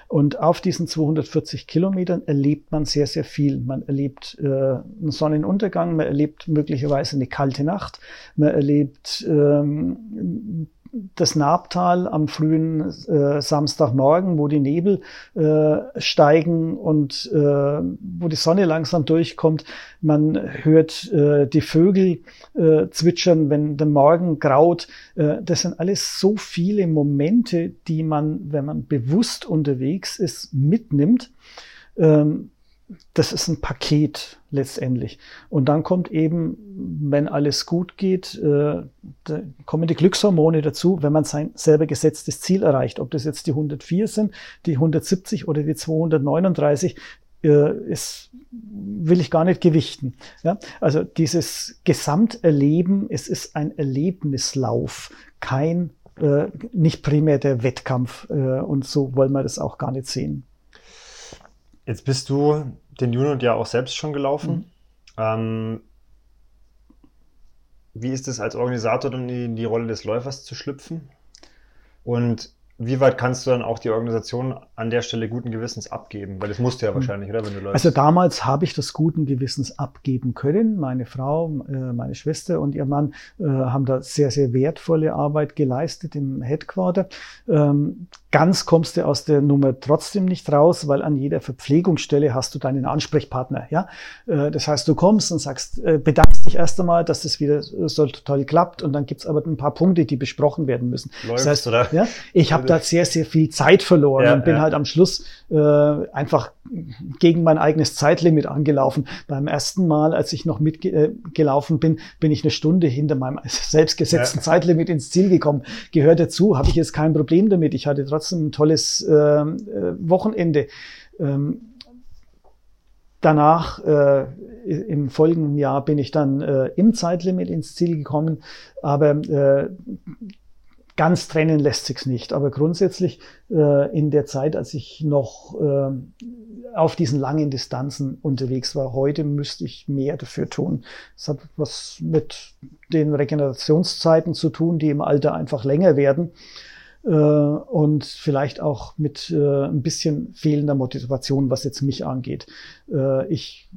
Und auf diesen 240 Kilometern erlebt man sehr, sehr viel. Man erlebt äh, einen Sonnenuntergang, man erlebt möglicherweise eine kalte Nacht, man erlebt ähm, das Nabtal am frühen äh, Samstagmorgen, wo die Nebel äh, steigen und äh, wo die Sonne langsam durchkommt. Man hört äh, die Vögel äh, zwitschern, wenn der Morgen graut. Äh, das sind alles so viele Momente, die man, wenn man bewusst unterwegs ist, mitnimmt. Ähm, das ist ein Paket letztendlich. Und dann kommt eben, wenn alles gut geht, äh, kommen die Glückshormone dazu, wenn man sein selber gesetztes Ziel erreicht. Ob das jetzt die 104 sind, die 170 oder die 239, äh, ist, will ich gar nicht gewichten. Ja? Also dieses Gesamterleben, es ist ein Erlebnislauf, kein, äh, nicht primär der Wettkampf. Äh, und so wollen wir das auch gar nicht sehen. Jetzt bist du den Unit ja auch selbst schon gelaufen. Mhm. Ähm, wie ist es als Organisator dann in die Rolle des Läufers zu schlüpfen? Und wie weit kannst du dann auch die Organisation an der Stelle guten Gewissens abgeben? Weil das musst du ja hm. wahrscheinlich, oder? Wenn du läufst. Also damals habe ich das guten Gewissens abgeben können. Meine Frau, äh, meine Schwester und ihr Mann äh, haben da sehr, sehr wertvolle Arbeit geleistet im Headquarter. Ähm, ganz kommst du aus der Nummer trotzdem nicht raus, weil an jeder Verpflegungsstelle hast du deinen Ansprechpartner. Ja, äh, das heißt, du kommst und sagst, bedankst dich erst einmal, dass das wieder so toll klappt, und dann gibt's aber ein paar Punkte, die besprochen werden müssen. Läufst, das heißt, oder? Ja, ich [laughs] habe da sehr, sehr viel Zeit verloren ja, und bin ja. halt am Schluss äh, einfach gegen mein eigenes Zeitlimit angelaufen. Beim ersten Mal, als ich noch mitgelaufen äh, bin, bin ich eine Stunde hinter meinem [laughs] selbstgesetzten ja. Zeitlimit ins Ziel gekommen. Gehört dazu, habe ich jetzt kein Problem damit. Ich hatte trotzdem ein tolles äh, äh Wochenende. Ähm, Danach, äh, im folgenden Jahr, bin ich dann äh, im Zeitlimit ins Ziel gekommen. Aber äh, Ganz trennen lässt sich's nicht, aber grundsätzlich äh, in der Zeit, als ich noch äh, auf diesen langen Distanzen unterwegs war, heute müsste ich mehr dafür tun. Das hat was mit den Regenerationszeiten zu tun, die im Alter einfach länger werden äh, und vielleicht auch mit äh, ein bisschen fehlender Motivation, was jetzt mich angeht. Äh, ich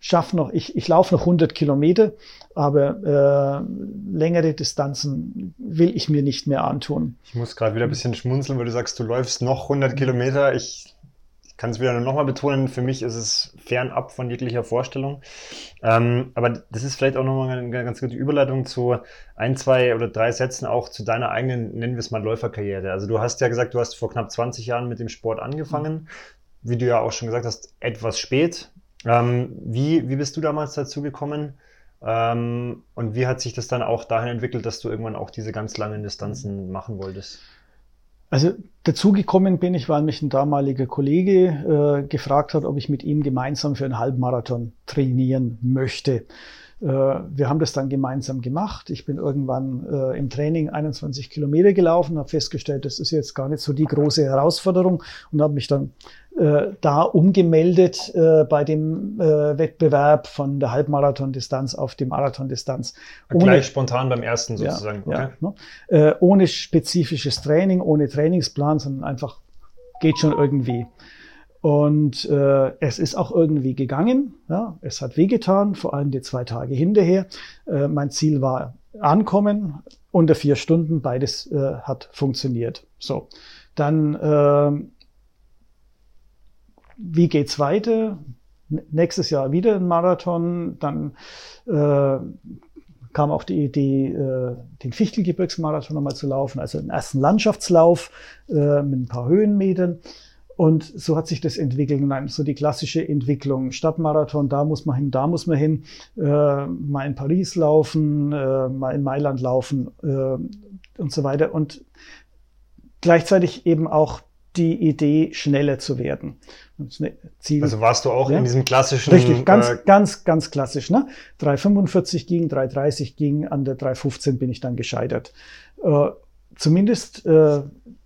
schaffe noch, ich, ich laufe noch 100 Kilometer, aber äh, längere Distanzen will ich mir nicht mehr antun. Ich muss gerade wieder ein bisschen schmunzeln, weil du sagst, du läufst noch 100 Kilometer. Ich, kann es wieder nur nochmal betonen, für mich ist es fernab von jeglicher Vorstellung. Ähm, aber das ist vielleicht auch nochmal eine ganz gute Überleitung zu ein, zwei oder drei Sätzen auch zu deiner eigenen, nennen wir es mal, Läuferkarriere. Also du hast ja gesagt, du hast vor knapp 20 Jahren mit dem Sport angefangen. Wie du ja auch schon gesagt hast, etwas spät, ähm, wie, wie bist du damals dazu gekommen? Ähm, und wie hat sich das dann auch dahin entwickelt, dass du irgendwann auch diese ganz langen Distanzen machen wolltest? Also dazugekommen bin ich, weil mich ein damaliger Kollege äh, gefragt hat, ob ich mit ihm gemeinsam für einen Halbmarathon trainieren möchte. Äh, wir haben das dann gemeinsam gemacht. Ich bin irgendwann äh, im Training 21 Kilometer gelaufen, habe festgestellt, das ist jetzt gar nicht so die große Herausforderung und habe mich dann äh, da umgemeldet äh, bei dem äh, Wettbewerb von der Halbmarathon-Distanz auf die Marathon-Distanz. Gleich spontan beim ersten sozusagen. Ja, okay. ja, ne? äh, ohne spezifisches Training, ohne Trainingsplan, sondern einfach geht schon irgendwie. Und äh, es ist auch irgendwie gegangen. Ja, es hat wehgetan, vor allem die zwei Tage hinterher. Äh, mein Ziel war ankommen, unter vier Stunden, beides äh, hat funktioniert. So, dann äh, wie geht's weiter? Nächstes Jahr wieder ein Marathon, dann äh, kam auch die Idee, äh, den Fichtelgebirgsmarathon nochmal zu laufen, also einen ersten Landschaftslauf äh, mit ein paar Höhenmetern. Und so hat sich das entwickelt. Nein, so die klassische Entwicklung. Stadtmarathon, da muss man hin, da muss man hin. Äh, mal in Paris laufen, äh, mal in Mailand laufen äh, und so weiter. Und gleichzeitig eben auch die Idee, schneller zu werden. Ziel, also warst du auch ja? in diesem klassischen. Richtig, ganz, äh, ganz, ganz klassisch. Ne? 3,45 ging, 3,30 ging, an der 3,15 bin ich dann gescheitert. Äh, zumindest äh,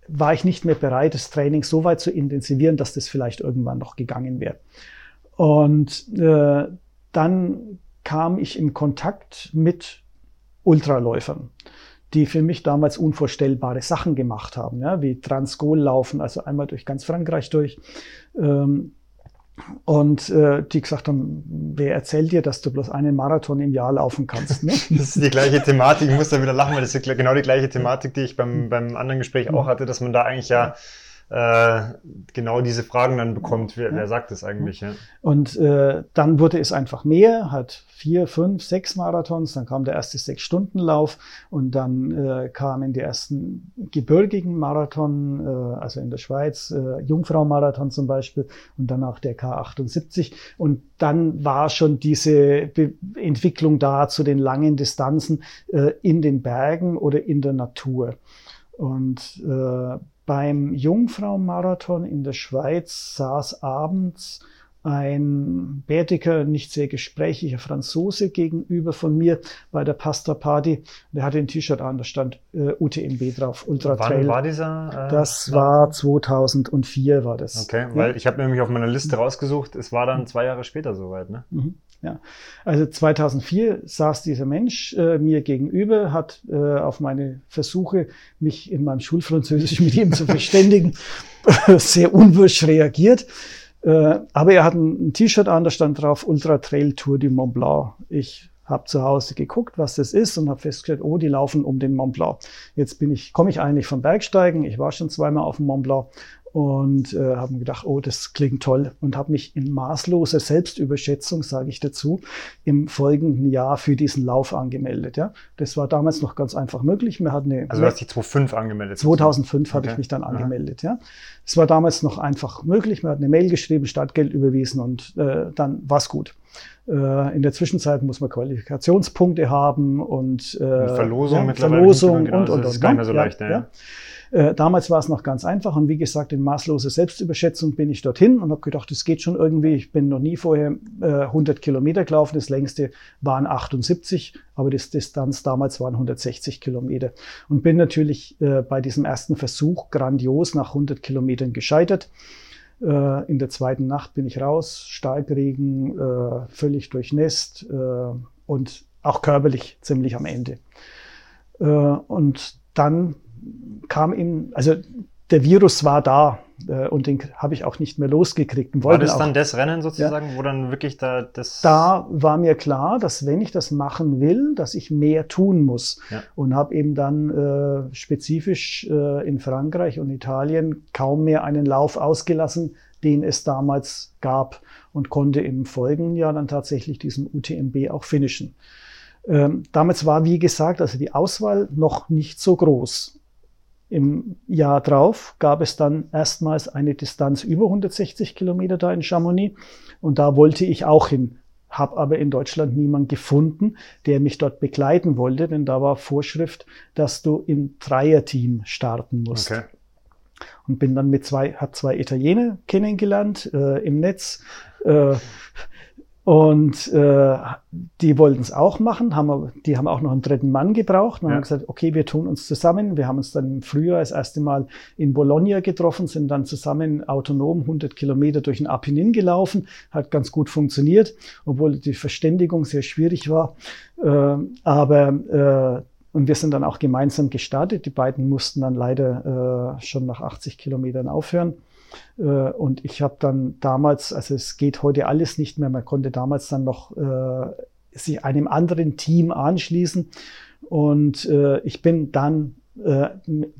war ich nicht mehr bereit, das Training so weit zu intensivieren, dass das vielleicht irgendwann noch gegangen wäre. Und äh, dann kam ich in Kontakt mit Ultraläufern die für mich damals unvorstellbare Sachen gemacht haben, ja, wie Transgol laufen, also einmal durch ganz Frankreich durch, ähm, Und äh, die gesagt haben, wer erzählt dir, dass du bloß einen Marathon im Jahr laufen kannst? Ne? [laughs] das ist die gleiche Thematik, ich muss da wieder lachen, weil das ist genau die gleiche Thematik, die ich beim, beim anderen Gespräch auch hatte, dass man da eigentlich ja genau diese Fragen dann bekommt. Wer, ja. wer sagt das eigentlich? Ja? Und äh, dann wurde es einfach mehr, hat vier, fünf, sechs Marathons, dann kam der erste Sechs-Stunden-Lauf und dann äh, kamen die ersten gebirgigen Marathon, äh, also in der Schweiz, äh, Jungfrau-Marathon zum Beispiel und dann auch der K78 und dann war schon diese Be Entwicklung da zu den langen Distanzen äh, in den Bergen oder in der Natur. Und äh, beim Jungfrau-Marathon in der Schweiz saß abends ein bärtiger, nicht sehr gesprächiger Franzose gegenüber von mir bei der Pasta Party. Der hatte ein T-Shirt an, da stand äh, UTMB drauf, Ultra Wann Trail. war dieser? Äh, das war 2004 war das. Okay, ja. weil ich habe nämlich auf meiner Liste rausgesucht, es war dann zwei Jahre später soweit, ne? Mhm. Ja, also 2004 saß dieser Mensch äh, mir gegenüber, hat äh, auf meine Versuche, mich in meinem Schulfranzösisch mit ihm zu verständigen, [laughs] sehr unwirsch reagiert. Äh, aber er hat ein, ein T-Shirt an, da stand drauf Ultra Trail Tour du Mont Blanc. Ich habe zu Hause geguckt, was das ist und habe festgestellt, oh, die laufen um den Mont Blanc. Jetzt bin ich, komme ich eigentlich vom Bergsteigen. Ich war schon zweimal auf dem Mont Blanc und äh, habe mir gedacht, oh, das klingt toll und habe mich in maßloser Selbstüberschätzung, sage ich dazu, im folgenden Jahr für diesen Lauf angemeldet. Ja, das war damals noch ganz einfach möglich. Wir hatten eine also du hast dich 2005 angemeldet. 2005 okay. habe ich mich dann angemeldet. Ja, es war damals noch einfach möglich. Wir hatten eine Mail geschrieben, Startgeld überwiesen und äh, dann war's gut. Äh, in der Zwischenzeit muss man Qualifikationspunkte haben und, äh, Verlosung ja, mittlerweile. Verlosung genau, und, und, und. Das ist gar nicht mehr so leicht. Ja, ja. Äh, damals war es noch ganz einfach und wie gesagt, in maßloser Selbstüberschätzung bin ich dorthin und habe gedacht, es geht schon irgendwie. Ich bin noch nie vorher äh, 100 Kilometer gelaufen. Das längste waren 78, aber die Distanz damals waren 160 Kilometer. Und bin natürlich äh, bei diesem ersten Versuch grandios nach 100 Kilometern gescheitert. Äh, in der zweiten Nacht bin ich raus, Starkregen, äh, völlig durchnässt und auch körperlich ziemlich am Ende. Und dann kam ihm, also der Virus war da äh, und den habe ich auch nicht mehr losgekriegt. War das auch, dann das Rennen sozusagen, ja, wo dann wirklich da das... Da war mir klar, dass wenn ich das machen will, dass ich mehr tun muss. Ja. Und habe eben dann äh, spezifisch äh, in Frankreich und Italien kaum mehr einen Lauf ausgelassen, den es damals gab und konnte im folgenden Jahr dann tatsächlich diesen UTMB auch finishen. Ähm, damals war, wie gesagt, also die Auswahl noch nicht so groß. Im Jahr drauf gab es dann erstmals eine Distanz über 160 Kilometer da in Chamonix und da wollte ich auch hin, habe aber in Deutschland niemand gefunden, der mich dort begleiten wollte, denn da war Vorschrift, dass du im Dreierteam starten musst. Okay. Und bin dann mit zwei, habe zwei Italiener kennengelernt äh, im Netz. Äh, und äh, die wollten es auch machen, haben die haben auch noch einen dritten Mann gebraucht und ja. haben gesagt, okay, wir tun uns zusammen. Wir haben uns dann im Frühjahr das erste Mal in Bologna getroffen, sind dann zusammen autonom 100 Kilometer durch den Apennin gelaufen. Hat ganz gut funktioniert, obwohl die Verständigung sehr schwierig war. Äh, aber äh, und wir sind dann auch gemeinsam gestartet. Die beiden mussten dann leider äh, schon nach 80 Kilometern aufhören. Äh, und ich habe dann damals, also es geht heute alles nicht mehr, man konnte damals dann noch äh, sich einem anderen Team anschließen. Und äh, ich bin dann äh,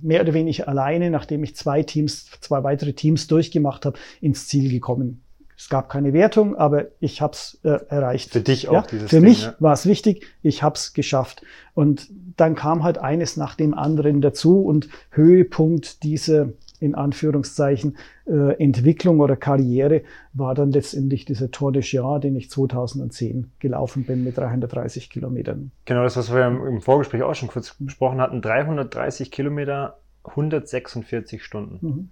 mehr oder weniger alleine, nachdem ich zwei Teams, zwei weitere Teams durchgemacht habe, ins Ziel gekommen. Es gab keine Wertung, aber ich habe es äh, erreicht. Für dich auch ja? dieses Für Ding, mich ja? war es wichtig, ich habe es geschafft. Und dann kam halt eines nach dem anderen dazu und Höhepunkt dieser in Anführungszeichen äh, Entwicklung oder Karriere war dann letztendlich dieser Tour de Chien, den ich 2010 gelaufen bin mit 330 Kilometern. Genau das, was wir im Vorgespräch auch schon kurz besprochen hatten. 330 Kilometer, 146 Stunden. Mhm.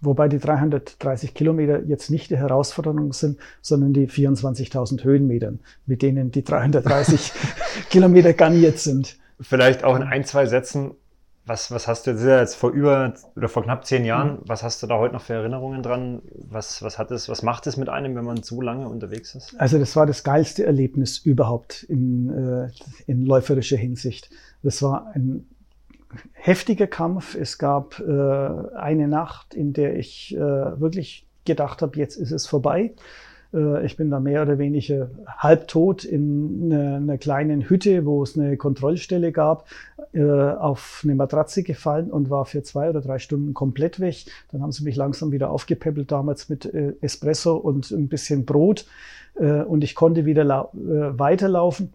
Wobei die 330 Kilometer jetzt nicht die Herausforderung sind, sondern die 24.000 Höhenmetern, mit denen die 330 [laughs] Kilometer garniert sind. Vielleicht auch in ein, zwei Sätzen was, was hast du jetzt, jetzt vor über oder vor knapp zehn Jahren, mhm. was hast du da heute noch für Erinnerungen dran? Was, was hat es, was macht es mit einem, wenn man so lange unterwegs ist? Also das war das geilste Erlebnis überhaupt in, äh, in läuferischer Hinsicht. Das war ein heftiger Kampf. Es gab äh, eine Nacht, in der ich äh, wirklich gedacht habe, jetzt ist es vorbei. Äh, ich bin da mehr oder weniger halbtot in einer kleinen Hütte, wo es eine Kontrollstelle gab, äh, auf eine Matratze gefallen und war für zwei oder drei Stunden komplett weg. Dann haben sie mich langsam wieder aufgepäppelt, damals mit äh, Espresso und ein bisschen Brot. Und ich konnte wieder weiterlaufen.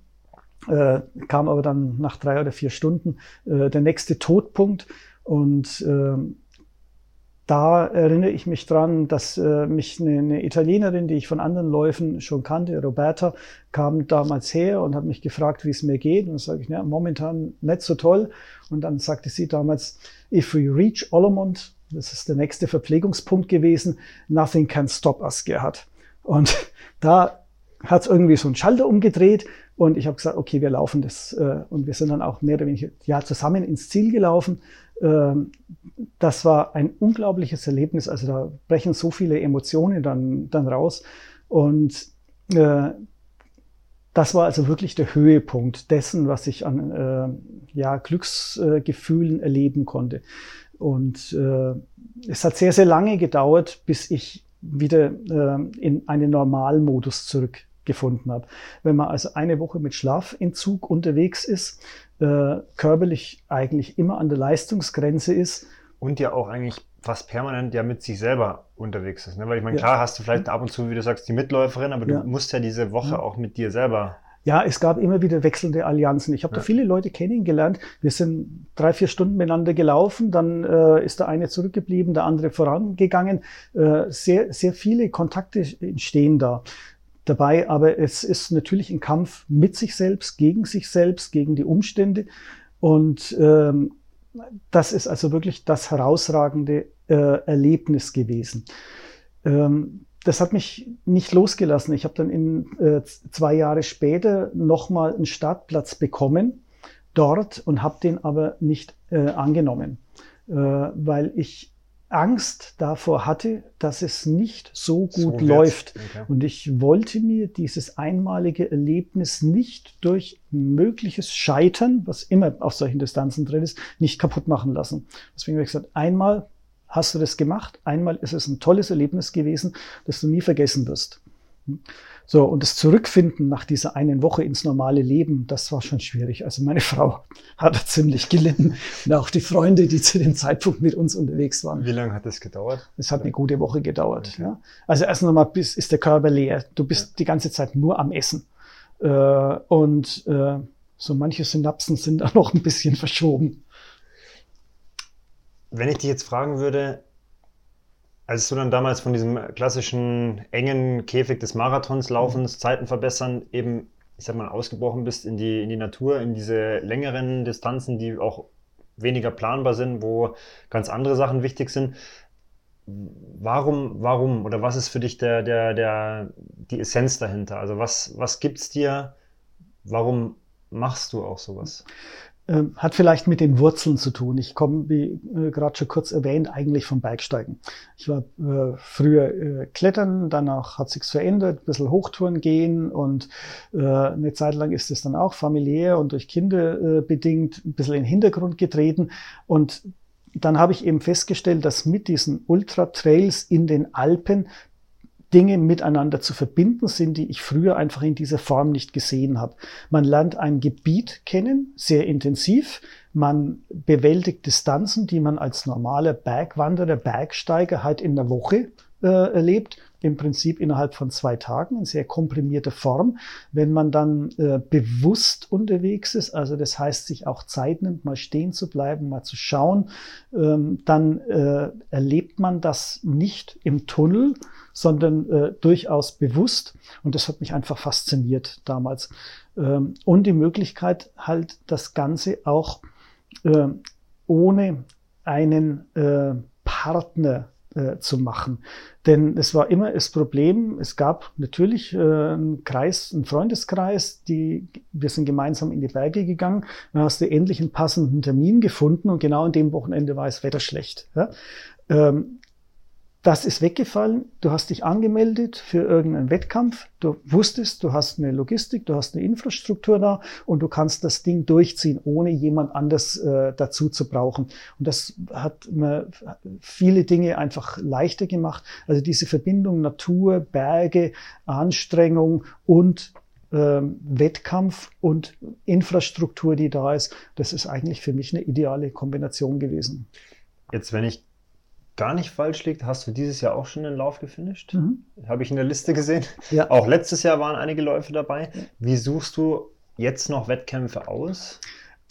kam aber dann nach drei oder vier Stunden der nächste Todpunkt. Und ähm, da erinnere ich mich dran, dass äh, mich eine, eine, Italienerin, die ich von anderen Läufen schon kannte, Roberta, kam damals her und hat mich gefragt, wie es mir geht. Und sage ich, ja, momentan nicht so toll. Und dann sagte sie damals, if we reach Olomont, das ist der nächste Verpflegungspunkt gewesen, nothing can stop us, Gerhard. Und [laughs] da hat es irgendwie so einen Schalter umgedreht und ich habe gesagt, okay, wir laufen das. Äh, und wir sind dann auch mehr oder weniger ja, zusammen ins Ziel gelaufen. Ähm, das war ein unglaubliches Erlebnis. Also da brechen so viele Emotionen dann, dann raus. Und äh, das war also wirklich der Höhepunkt dessen, was ich an äh, ja, Glücksgefühlen erleben konnte. Und es hat sehr, sehr lange gedauert, bis ich wieder in einen Normalmodus zurückgefunden habe. Wenn man also eine Woche mit Schlafentzug unterwegs ist, äh, körperlich eigentlich immer an der Leistungsgrenze ist. Und ja auch eigentlich fast permanent ja mit sich selber unterwegs ist. Ne? Weil ich meine, ja. klar hast du vielleicht ab und zu, wie du sagst, die Mitläuferin, aber ja. du musst ja diese Woche ja. auch mit dir selber ja, es gab immer wieder wechselnde Allianzen. Ich habe ja. da viele Leute kennengelernt. Wir sind drei, vier Stunden miteinander gelaufen, dann äh, ist der eine zurückgeblieben, der andere vorangegangen. Äh, sehr, sehr viele Kontakte entstehen da dabei, aber es ist natürlich ein Kampf mit sich selbst, gegen sich selbst, gegen die Umstände. Und ähm, das ist also wirklich das herausragende äh, Erlebnis gewesen. Ähm, das hat mich nicht losgelassen. Ich habe dann in äh, zwei Jahre später nochmal einen Startplatz bekommen dort und habe den aber nicht äh, angenommen, äh, weil ich Angst davor hatte, dass es nicht so gut so läuft. Okay. Und ich wollte mir dieses einmalige Erlebnis nicht durch mögliches Scheitern, was immer auf solchen Distanzen drin ist, nicht kaputt machen lassen. Deswegen habe ich gesagt, einmal hast du das gemacht, einmal ist es ein tolles Erlebnis gewesen, das du nie vergessen wirst. So, und das Zurückfinden nach dieser einen Woche ins normale Leben, das war schon schwierig. Also meine [laughs] Frau hat ziemlich gelitten und auch die Freunde, die zu dem Zeitpunkt mit uns unterwegs waren. Wie lange hat das gedauert? Es hat eine gute Woche gedauert. Okay. Ja. Also erst einmal bis, ist der Körper leer. Du bist ja. die ganze Zeit nur am Essen. Äh, und äh, so manche Synapsen sind da [laughs] noch ein bisschen verschoben. Wenn ich dich jetzt fragen würde, als du dann damals von diesem klassischen engen Käfig des Marathonslaufens, Zeiten verbessern, eben, ich sag mal, ausgebrochen bist in die, in die Natur, in diese längeren Distanzen, die auch weniger planbar sind, wo ganz andere Sachen wichtig sind. Warum, warum oder was ist für dich der, der, der, die Essenz dahinter? Also was, was gibt's dir? Warum machst du auch sowas? Ähm, hat vielleicht mit den Wurzeln zu tun. Ich komme, wie äh, gerade schon kurz erwähnt, eigentlich vom Bergsteigen. Ich war äh, früher äh, Klettern, danach hat sich's verändert, ein bisschen Hochtouren gehen und äh, eine Zeit lang ist es dann auch familiär und durch Kinder äh, bedingt ein bisschen in den Hintergrund getreten. Und dann habe ich eben festgestellt, dass mit diesen Ultra-Trails in den Alpen Dinge miteinander zu verbinden sind, die ich früher einfach in dieser Form nicht gesehen habe. Man lernt ein Gebiet kennen, sehr intensiv. Man bewältigt Distanzen, die man als normaler Bergwanderer, Bergsteiger halt in der Woche äh, erlebt. Im Prinzip innerhalb von zwei Tagen in sehr komprimierter Form. Wenn man dann äh, bewusst unterwegs ist, also das heißt, sich auch Zeit nimmt, mal stehen zu bleiben, mal zu schauen, ähm, dann äh, erlebt man das nicht im Tunnel, sondern äh, durchaus bewusst. Und das hat mich einfach fasziniert damals. Ähm, und die Möglichkeit, halt das Ganze auch äh, ohne einen äh, Partner äh, zu machen. Denn es war immer das Problem, es gab natürlich äh, einen Kreis, einen Freundeskreis, die, wir sind gemeinsam in die Berge gegangen, dann hast du endlich einen passenden Termin gefunden und genau an dem Wochenende war es Wetter schlecht. Ja? Ähm, das ist weggefallen. Du hast dich angemeldet für irgendeinen Wettkampf. Du wusstest, du hast eine Logistik, du hast eine Infrastruktur da und du kannst das Ding durchziehen, ohne jemand anders äh, dazu zu brauchen. Und das hat mir viele Dinge einfach leichter gemacht. Also diese Verbindung Natur, Berge, Anstrengung und ähm, Wettkampf und Infrastruktur, die da ist, das ist eigentlich für mich eine ideale Kombination gewesen. Jetzt, wenn ich gar nicht falsch liegt, hast du dieses Jahr auch schon einen Lauf gefinisht? Mhm. Habe ich in der Liste gesehen. Ja. Auch letztes Jahr waren einige Läufe dabei. Wie suchst du jetzt noch Wettkämpfe aus?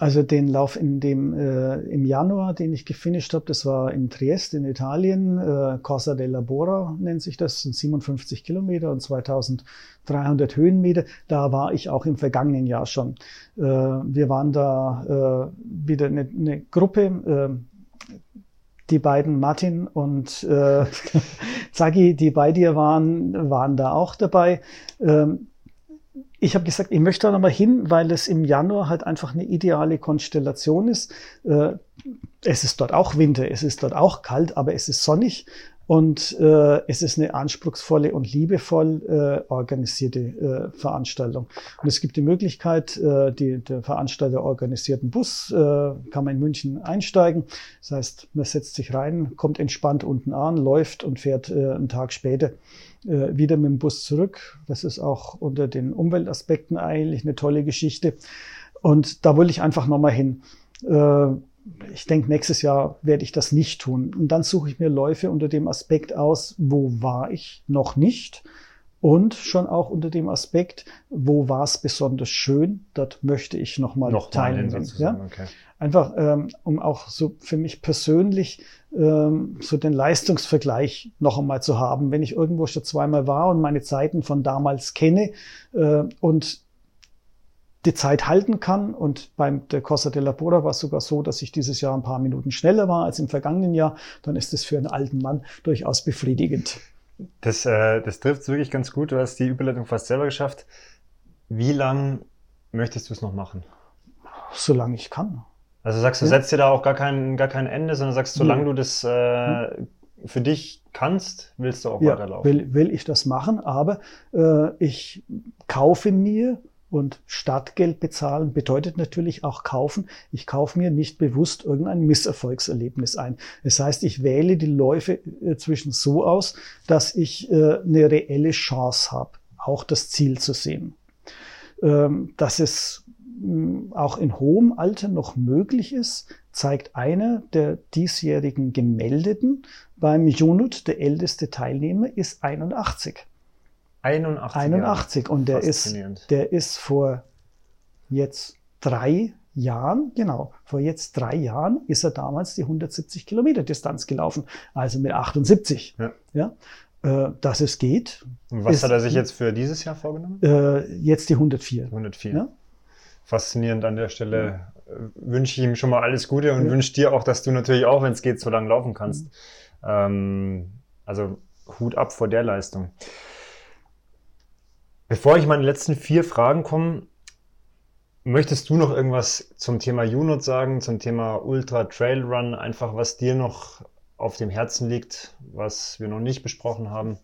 Also den Lauf in dem äh, im Januar, den ich gefinisht habe, das war in Triest in Italien, äh, Corsa della Bora nennt sich das, sind 57 Kilometer und 2300 Höhenmeter. Da war ich auch im vergangenen Jahr schon. Äh, wir waren da äh, wieder eine, eine Gruppe, äh, die beiden Martin und äh, [laughs] Zagi, die bei dir waren, waren da auch dabei. Ähm, ich habe gesagt, ich möchte da nochmal hin, weil es im Januar halt einfach eine ideale Konstellation ist. Äh, es ist dort auch Winter, es ist dort auch kalt, aber es ist sonnig und äh, es ist eine anspruchsvolle und liebevoll äh, organisierte äh, Veranstaltung. Und es gibt die Möglichkeit, äh, die, der Veranstalter organisierten Bus, äh, kann man in München einsteigen. Das heißt, man setzt sich rein, kommt entspannt unten an, läuft und fährt äh, einen Tag später äh, wieder mit dem Bus zurück. Das ist auch unter den Umweltaspekten eigentlich eine tolle Geschichte. Und da wollte ich einfach nochmal hin. Äh, ich denke, nächstes Jahr werde ich das nicht tun. Und dann suche ich mir Läufe unter dem Aspekt aus, wo war ich noch nicht? Und schon auch unter dem Aspekt, wo war es besonders schön? Dort möchte ich nochmal noch teilnehmen. Ja? Okay. Einfach, ähm, um auch so für mich persönlich ähm, so den Leistungsvergleich noch einmal zu haben. Wenn ich irgendwo schon zweimal war und meine Zeiten von damals kenne äh, und die Zeit halten kann. Und beim der Costa della Bora war es sogar so, dass ich dieses Jahr ein paar Minuten schneller war als im vergangenen Jahr. Dann ist es für einen alten Mann durchaus befriedigend. Das, äh, das trifft wirklich ganz gut. Du hast die Überleitung fast selber geschafft. Wie lang möchtest du es noch machen? Solange ich kann. Also sagst du, ja. setzt dir da auch gar kein, gar kein Ende, sondern sagst, solange ja. du das äh, für dich kannst, willst du auch ja, weiterlaufen. Will, will ich das machen, aber äh, ich kaufe mir und Startgeld bezahlen bedeutet natürlich auch kaufen. Ich kaufe mir nicht bewusst irgendein Misserfolgserlebnis ein. Das heißt, ich wähle die Läufe äh, zwischen so aus, dass ich äh, eine reelle Chance habe, auch das Ziel zu sehen. Ähm, dass es hm, auch in hohem Alter noch möglich ist, zeigt einer der diesjährigen Gemeldeten beim Junut, der älteste Teilnehmer, ist 81. 81. 81. Und der ist, der ist vor jetzt drei Jahren, genau, vor jetzt drei Jahren ist er damals die 170 Kilometer Distanz gelaufen, also mit 78. Ja. ja äh, dass es geht. Und was ist, hat er sich jetzt für dieses Jahr vorgenommen? Äh, jetzt die 104. 104. Ja? Faszinierend an der Stelle. Ja. Äh, wünsche ich ihm schon mal alles Gute und wünsche dir auch, dass du natürlich auch, wenn es geht, so lange laufen kannst. Mhm. Ähm, also Hut ab vor der Leistung. Bevor ich meine letzten vier Fragen komme, möchtest du noch irgendwas zum Thema Unit sagen, zum Thema Ultra Trail Run, einfach was dir noch auf dem Herzen liegt, was wir noch nicht besprochen haben?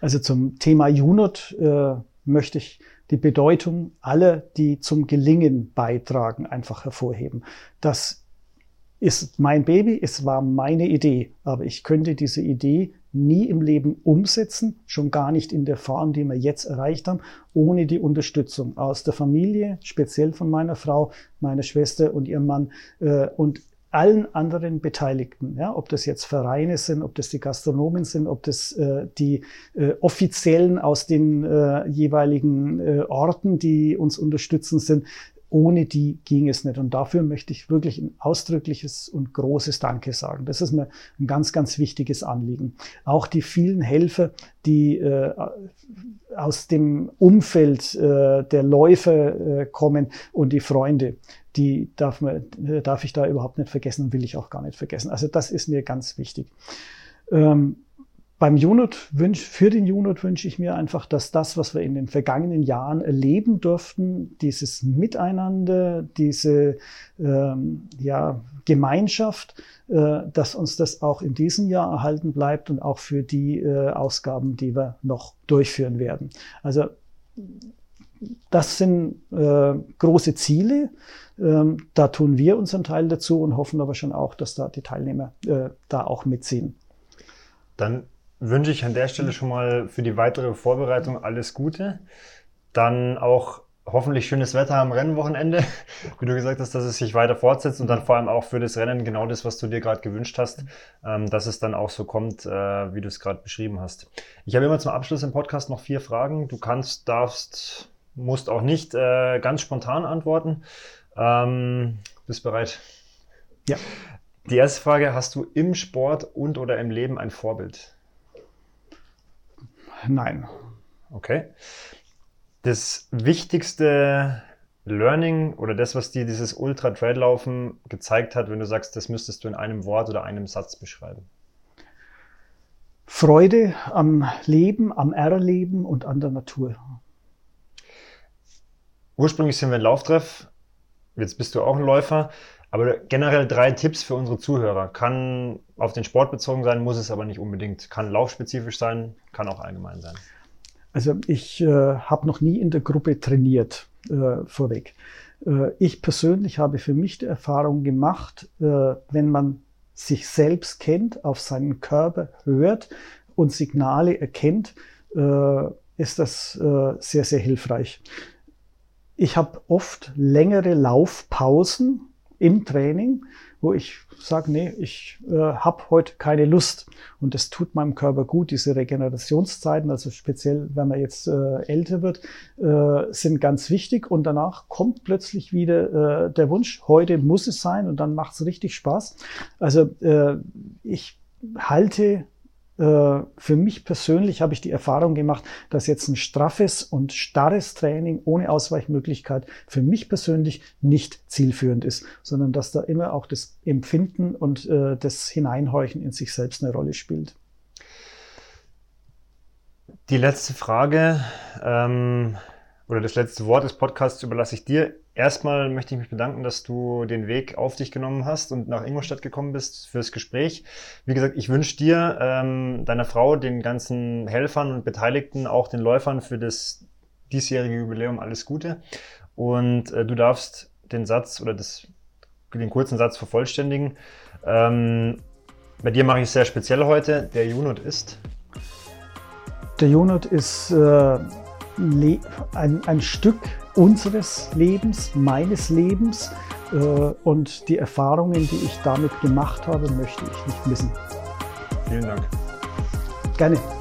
Also zum Thema Unit äh, möchte ich die Bedeutung aller, die zum Gelingen beitragen, einfach hervorheben. Das ist mein Baby, es war meine Idee, aber ich könnte diese Idee nie im Leben umsetzen, schon gar nicht in der Form, die wir jetzt erreicht haben, ohne die Unterstützung aus der Familie, speziell von meiner Frau, meiner Schwester und ihrem Mann äh, und allen anderen Beteiligten, ja, ob das jetzt Vereine sind, ob das die Gastronomen sind, ob das äh, die äh, Offiziellen aus den äh, jeweiligen äh, Orten, die uns unterstützen sind, ohne die ging es nicht. Und dafür möchte ich wirklich ein ausdrückliches und großes Danke sagen. Das ist mir ein ganz, ganz wichtiges Anliegen. Auch die vielen Helfer, die äh, aus dem Umfeld äh, der Läufer äh, kommen und die Freunde, die darf, man, darf ich da überhaupt nicht vergessen und will ich auch gar nicht vergessen. Also das ist mir ganz wichtig. Ähm, beim Unit wünsch, für den Unit wünsche ich mir einfach, dass das, was wir in den vergangenen Jahren erleben durften, dieses Miteinander, diese ähm, ja, Gemeinschaft, äh, dass uns das auch in diesem Jahr erhalten bleibt und auch für die äh, Ausgaben, die wir noch durchführen werden. Also das sind äh, große Ziele. Ähm, da tun wir unseren Teil dazu und hoffen aber schon auch, dass da die Teilnehmer äh, da auch mitziehen. Dann wünsche ich an der Stelle schon mal für die weitere Vorbereitung alles Gute. Dann auch hoffentlich schönes Wetter am Rennwochenende, [laughs] wie du gesagt hast, dass es sich weiter fortsetzt und dann vor allem auch für das Rennen genau das, was du dir gerade gewünscht hast, ähm, dass es dann auch so kommt, äh, wie du es gerade beschrieben hast. Ich habe immer zum Abschluss im Podcast noch vier Fragen. Du kannst, darfst, musst auch nicht äh, ganz spontan antworten. Ähm, bist bereit? Ja. Die erste Frage, hast du im Sport und oder im Leben ein Vorbild? Nein. Okay. Das wichtigste Learning oder das, was dir dieses Ultra-Trail-Laufen gezeigt hat, wenn du sagst, das müsstest du in einem Wort oder einem Satz beschreiben? Freude am Leben, am Erleben und an der Natur. Ursprünglich sind wir ein Lauftreff, jetzt bist du auch ein Läufer, aber generell drei Tipps für unsere Zuhörer. Kann auf den Sport bezogen sein, muss es aber nicht unbedingt. Kann laufspezifisch sein, kann auch allgemein sein. Also ich äh, habe noch nie in der Gruppe trainiert, äh, vorweg. Äh, ich persönlich habe für mich die Erfahrung gemacht, äh, wenn man sich selbst kennt, auf seinen Körper hört und Signale erkennt, äh, ist das äh, sehr, sehr hilfreich. Ich habe oft längere Laufpausen im Training, wo ich sage, nee, ich äh, habe heute keine Lust. Und das tut meinem Körper gut. Diese Regenerationszeiten, also speziell, wenn man jetzt äh, älter wird, äh, sind ganz wichtig. Und danach kommt plötzlich wieder äh, der Wunsch, heute muss es sein und dann macht es richtig Spaß. Also äh, ich halte für mich persönlich habe ich die Erfahrung gemacht, dass jetzt ein straffes und starres Training ohne Ausweichmöglichkeit für mich persönlich nicht zielführend ist, sondern dass da immer auch das Empfinden und äh, das Hineinhorchen in sich selbst eine Rolle spielt. Die letzte Frage ähm, oder das letzte Wort des Podcasts überlasse ich dir. Erstmal möchte ich mich bedanken, dass du den Weg auf dich genommen hast und nach Ingolstadt gekommen bist fürs Gespräch. Wie gesagt, ich wünsche dir, ähm, deiner Frau, den ganzen Helfern und Beteiligten, auch den Läufern für das diesjährige Jubiläum alles Gute. Und äh, du darfst den Satz oder das, den kurzen Satz vervollständigen. Ähm, bei dir mache ich es sehr speziell heute. Der Junot ist. Der Junot ist äh, ein, ein Stück unseres Lebens, meines Lebens. Äh, und die Erfahrungen, die ich damit gemacht habe, möchte ich nicht missen. Vielen Dank. Gerne.